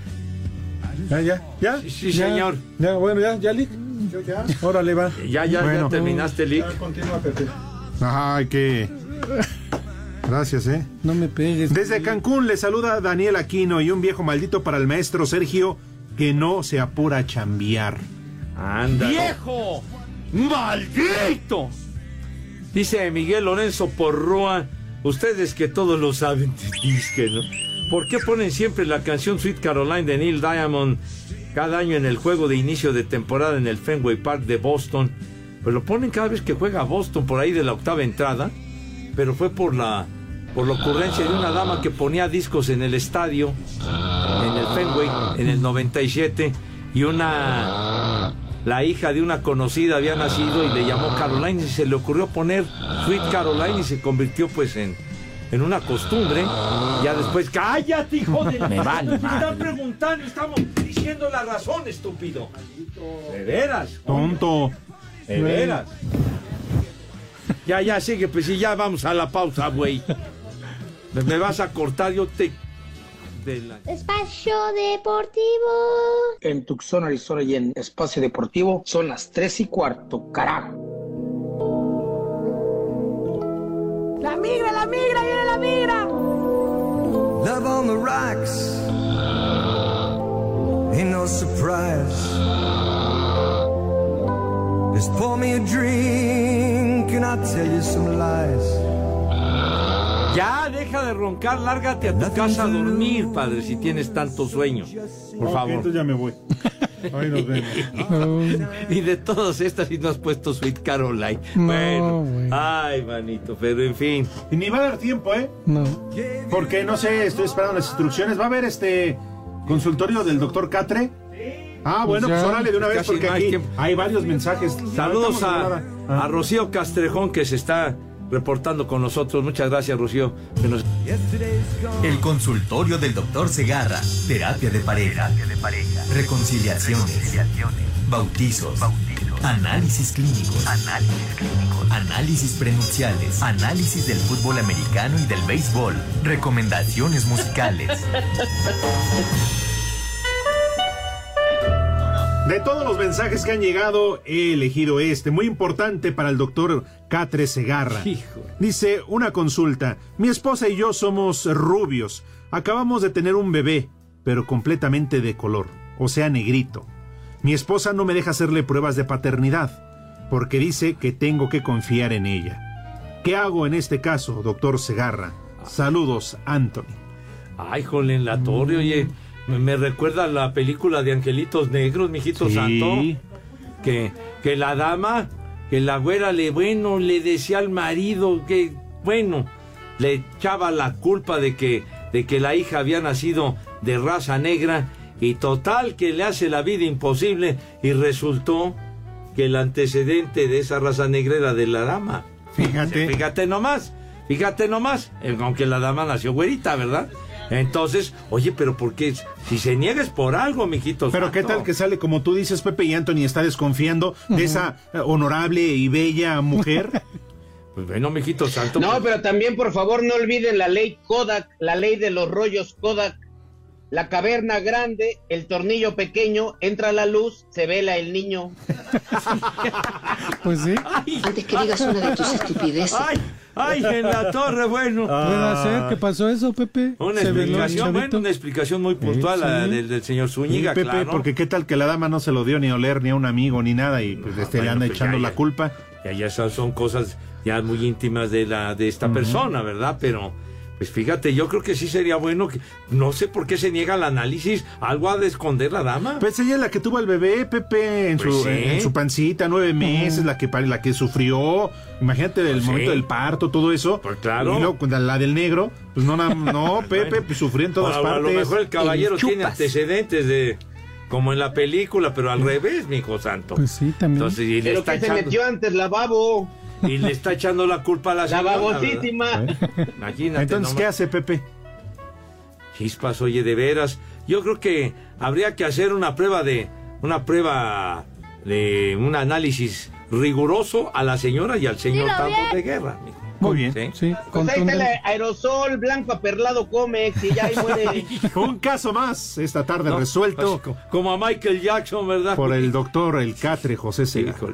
[SPEAKER 46] Ya, ya, ya.
[SPEAKER 11] sí, sí,
[SPEAKER 7] Ya.
[SPEAKER 11] señor.
[SPEAKER 4] Ya, bueno, ya, ya, Lick.
[SPEAKER 46] Yo ya.
[SPEAKER 4] Órale, va.
[SPEAKER 11] Ya, ya,
[SPEAKER 4] Bueno.
[SPEAKER 11] ya terminaste, Lick.
[SPEAKER 46] Ya, continúa, Pepe.
[SPEAKER 4] Ay, qué. Gracias, eh.
[SPEAKER 7] No me pegues.
[SPEAKER 4] Desde Cancún le saluda Daniel Aquino y un viejo maldito para el maestro Sergio que no se apura a chambear.
[SPEAKER 11] Anda.
[SPEAKER 47] ¡Viejo! ¡Maldito!
[SPEAKER 11] Dice Miguel Lorenzo Porroa, ustedes que todos lo saben, disque, ¿no? ¿Por qué ponen siempre la canción Sweet Caroline de Neil Diamond cada año en el juego de inicio de temporada en el Fenway Park de Boston? Pues lo ponen cada vez que juega Boston por ahí de la octava entrada, pero fue por la por la ocurrencia de una dama que ponía discos en el estadio en el Fenway en el 97 y una la hija de una conocida había nacido y le llamó Caroline y se le ocurrió poner Sweet Caroline y se convirtió pues en, en una costumbre. Ya después, cállate, hijo de... (laughs)
[SPEAKER 47] Me vale
[SPEAKER 11] Me están
[SPEAKER 47] madre.
[SPEAKER 11] preguntando, estamos diciendo la razón, estúpido. De veras.
[SPEAKER 4] Tonto.
[SPEAKER 11] De veras. Ya, ya, sigue, pues sí, ya vamos a la pausa, güey. Me, vas a cortar, yo te... de la-
[SPEAKER 8] Espacio Deportivo.
[SPEAKER 9] En Tucson, Arizona y en Espacio Deportivo son las 3 y cuarto, carajo.
[SPEAKER 48] La migra, la migra, viene la migra.
[SPEAKER 9] Love on the rocks ain't no surprise. Just pour me a drink and I'll tell you some lies.
[SPEAKER 11] Ya, deja de roncar, lárgate a tu casa a dormir, padre, si tienes tanto sueño. Por favor.
[SPEAKER 4] entonces ya me voy. Ahí nos vemos. (laughs)
[SPEAKER 11] y de todas estas, si no has puesto Sweet Caroline.
[SPEAKER 7] No,
[SPEAKER 11] bueno, ay, manito, pero en fin.
[SPEAKER 4] Y ni va a dar tiempo, ¿eh?
[SPEAKER 7] No.
[SPEAKER 4] Porque no sé, estoy esperando las instrucciones. ¿Va a haber este consultorio del doctor Catre? Ah, bueno,
[SPEAKER 11] Pues
[SPEAKER 4] pues
[SPEAKER 11] ya,
[SPEAKER 4] órale de una vez porque
[SPEAKER 11] no hay
[SPEAKER 4] aquí
[SPEAKER 11] tiempo.
[SPEAKER 4] hay varios mensajes.
[SPEAKER 11] Saludos
[SPEAKER 4] No
[SPEAKER 11] a, a Rocío Castrejón que se está reportando con nosotros. Muchas gracias, Rocío.
[SPEAKER 45] El consultorio del doctor Segarra. Terapia de pareja. Reconciliaciones. Bautizos. Análisis clínicos. Análisis prenupciales. Análisis del fútbol americano y del béisbol. Recomendaciones musicales.
[SPEAKER 4] De todos los mensajes que han llegado, he elegido este, muy importante para el doctor Catre Segarra. Dice, una consulta, mi esposa y yo somos rubios, acabamos de tener un bebé, pero completamente de color, o sea, negrito. Mi esposa no me deja hacerle pruebas de paternidad, porque dice que tengo que confiar en ella. ¿Qué hago en este caso, doctor Segarra? Saludos, Anthony.
[SPEAKER 11] Ay, jole, en la torre, oye. Me, recuerda a la película de Angelitos Negros, mijito
[SPEAKER 4] Sí.
[SPEAKER 11] santo. Que, que la dama, que la güera le, bueno, le decía al marido que, bueno, le echaba la culpa de que, de que la hija había nacido de raza negra y total que le hace la vida imposible y resultó que el antecedente de esa raza negra era de la dama.
[SPEAKER 4] Fíjate.
[SPEAKER 11] Fíjate nomás, fíjate nomás, eh, aunque la dama nació güerita, ¿verdad? Entonces, oye, pero ¿por qué? Si se niega es por algo, mijito.
[SPEAKER 4] Pero qué tal que sale como tú dices, Pepe y Anthony está desconfiando de esa eh, honorable y bella mujer. (laughs)
[SPEAKER 11] Pues bueno, mijito santo.
[SPEAKER 42] No,
[SPEAKER 11] pues-
[SPEAKER 42] pero también, por favor, no olviden la ley Kodak, la ley de los rollos Kodak. La caverna grande, el tornillo pequeño, entra la luz, se vela el niño. (laughs)
[SPEAKER 7] Pues sí.
[SPEAKER 49] Antes que digas una de tus estupideces.
[SPEAKER 11] Ay, ay, en la torre, bueno.
[SPEAKER 7] Puede ser que pasó eso, Pepe.
[SPEAKER 11] Una
[SPEAKER 7] Se
[SPEAKER 11] explicación, bueno, una explicación muy puntual
[SPEAKER 4] Sí,
[SPEAKER 11] la
[SPEAKER 4] sí.
[SPEAKER 11] del, del señor
[SPEAKER 4] Sí,
[SPEAKER 11] Zúñiga,
[SPEAKER 4] Pepe,
[SPEAKER 11] claro.
[SPEAKER 4] porque qué tal que la dama no se lo dio ni a oler ni a un amigo ni nada y pues este le
[SPEAKER 11] bueno,
[SPEAKER 4] anda
[SPEAKER 11] pues
[SPEAKER 4] echando
[SPEAKER 11] ya,
[SPEAKER 4] la culpa.
[SPEAKER 11] Ya, ya esas son cosas ya muy íntimas de la de esta persona, ¿verdad? Pero pues fíjate, yo creo que sí sería bueno que no sé por qué se niega el análisis, algo ha de esconder la dama.
[SPEAKER 4] Pues ella es la que tuvo el bebé, Pepe, en,
[SPEAKER 11] Pues
[SPEAKER 4] su,
[SPEAKER 11] sí.
[SPEAKER 4] en su pancita, nueve meses, la que la que sufrió. Imagínate el
[SPEAKER 11] Pues sí.
[SPEAKER 4] momento del parto, todo eso.
[SPEAKER 11] Pues claro.
[SPEAKER 4] Y luego con la del negro, pues no, no, (laughs) Pepe, pues sufrió en todas
[SPEAKER 11] a, a
[SPEAKER 4] partes.
[SPEAKER 11] lo mejor el caballero
[SPEAKER 4] En
[SPEAKER 11] tiene antecedentes de como en la película, pero al revés, mi hijo santo.
[SPEAKER 7] Pues sí, también.
[SPEAKER 11] Entonces, y le
[SPEAKER 42] Pero
[SPEAKER 11] está
[SPEAKER 42] que se metió antes la babo.
[SPEAKER 11] Y le está echando la culpa a la
[SPEAKER 42] La
[SPEAKER 11] señora.
[SPEAKER 42] babosísima.
[SPEAKER 11] ¿verdad? Imagínate.
[SPEAKER 4] Entonces, ¿qué hace Pepe?
[SPEAKER 11] Chispas, oye, de veras. Yo creo que habría que hacer una prueba de. Una prueba de un análisis riguroso a la señora y al señor
[SPEAKER 42] bien.
[SPEAKER 11] de guerra.
[SPEAKER 4] Muy bien.
[SPEAKER 11] Sí.
[SPEAKER 7] Sí,
[SPEAKER 42] Pues ahí está el aerosol blanco aperlado Comex y ya ahí (laughs) muere.
[SPEAKER 4] Un caso más esta tarde
[SPEAKER 11] No,
[SPEAKER 4] resuelto
[SPEAKER 11] Como a Michael Jackson, ¿verdad?
[SPEAKER 4] por el doctor El Catre José Segarra.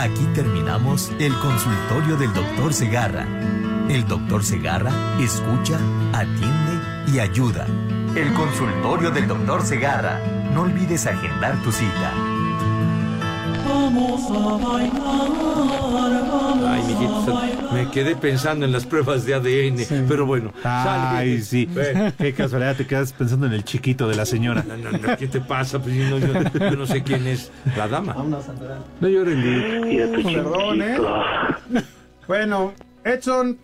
[SPEAKER 45] Aquí terminamos el consultorio del doctor Segarra. El doctor Segarra escucha, atiende y ayuda. El consultorio del doctor Segarra. No olvides agendar tu cita.
[SPEAKER 20] Vamos a bailar, vamos
[SPEAKER 11] Ay, mijito, me quedé pensando en las pruebas de ADN, pero bueno.
[SPEAKER 4] Ay,
[SPEAKER 11] sale.
[SPEAKER 4] sí. Qué casualidad, te quedas pensando en el chiquito de la señora.
[SPEAKER 11] No, no, no, ¿qué te pasa? Pues, no, yo, yo no sé quién es la dama.
[SPEAKER 4] No lloren, Lee.
[SPEAKER 46] Perdón, ¿eh? Bueno, Edson,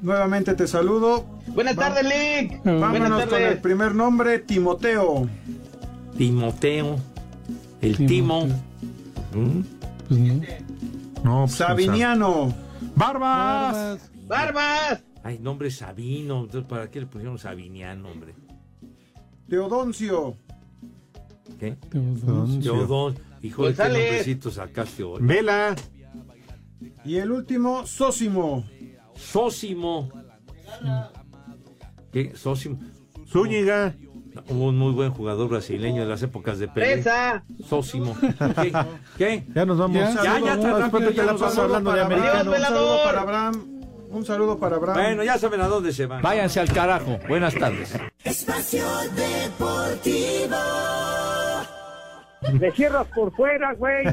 [SPEAKER 46] nuevamente te saludo.
[SPEAKER 42] Buenas tardes, Lick.
[SPEAKER 46] Vámonos con el primer nombre, Timoteo.
[SPEAKER 11] Timoteo. El Timo.
[SPEAKER 7] Pues no.
[SPEAKER 4] No, pues,
[SPEAKER 46] Sabiniano.
[SPEAKER 4] ¡Barbas!
[SPEAKER 42] ¡Barbas!
[SPEAKER 11] Ay, nombre Sabino. Entonces, ¿Para qué le pusieron Sabiniano, hombre?
[SPEAKER 46] Teodoncio.
[SPEAKER 11] ¿Qué?
[SPEAKER 7] Teodoncio.
[SPEAKER 11] Hijo de qué
[SPEAKER 42] González.
[SPEAKER 11] nombrecito sacaste hoy.
[SPEAKER 4] Vela.
[SPEAKER 46] Y el último, Sósimo.
[SPEAKER 11] Sósimo. ¿Qué? Sósimo.
[SPEAKER 4] Zúñiga.
[SPEAKER 11] Hubo un muy buen jugador brasileño de las épocas de Pelé. Sósimo. (laughs) ¿Qué? ¿Qué?
[SPEAKER 4] Ya nos vamos.
[SPEAKER 7] Ya,
[SPEAKER 11] ya, ya, ya nos vamos
[SPEAKER 4] hablando de americano.
[SPEAKER 46] Un saludo para Abraham. Un saludo para Abraham.
[SPEAKER 11] Bueno, ya saben a dónde se van.
[SPEAKER 31] Váyanse al carajo. Buenas tardes.
[SPEAKER 20] Espacio Deportivo.
[SPEAKER 50] Me cierras por fuera, güey.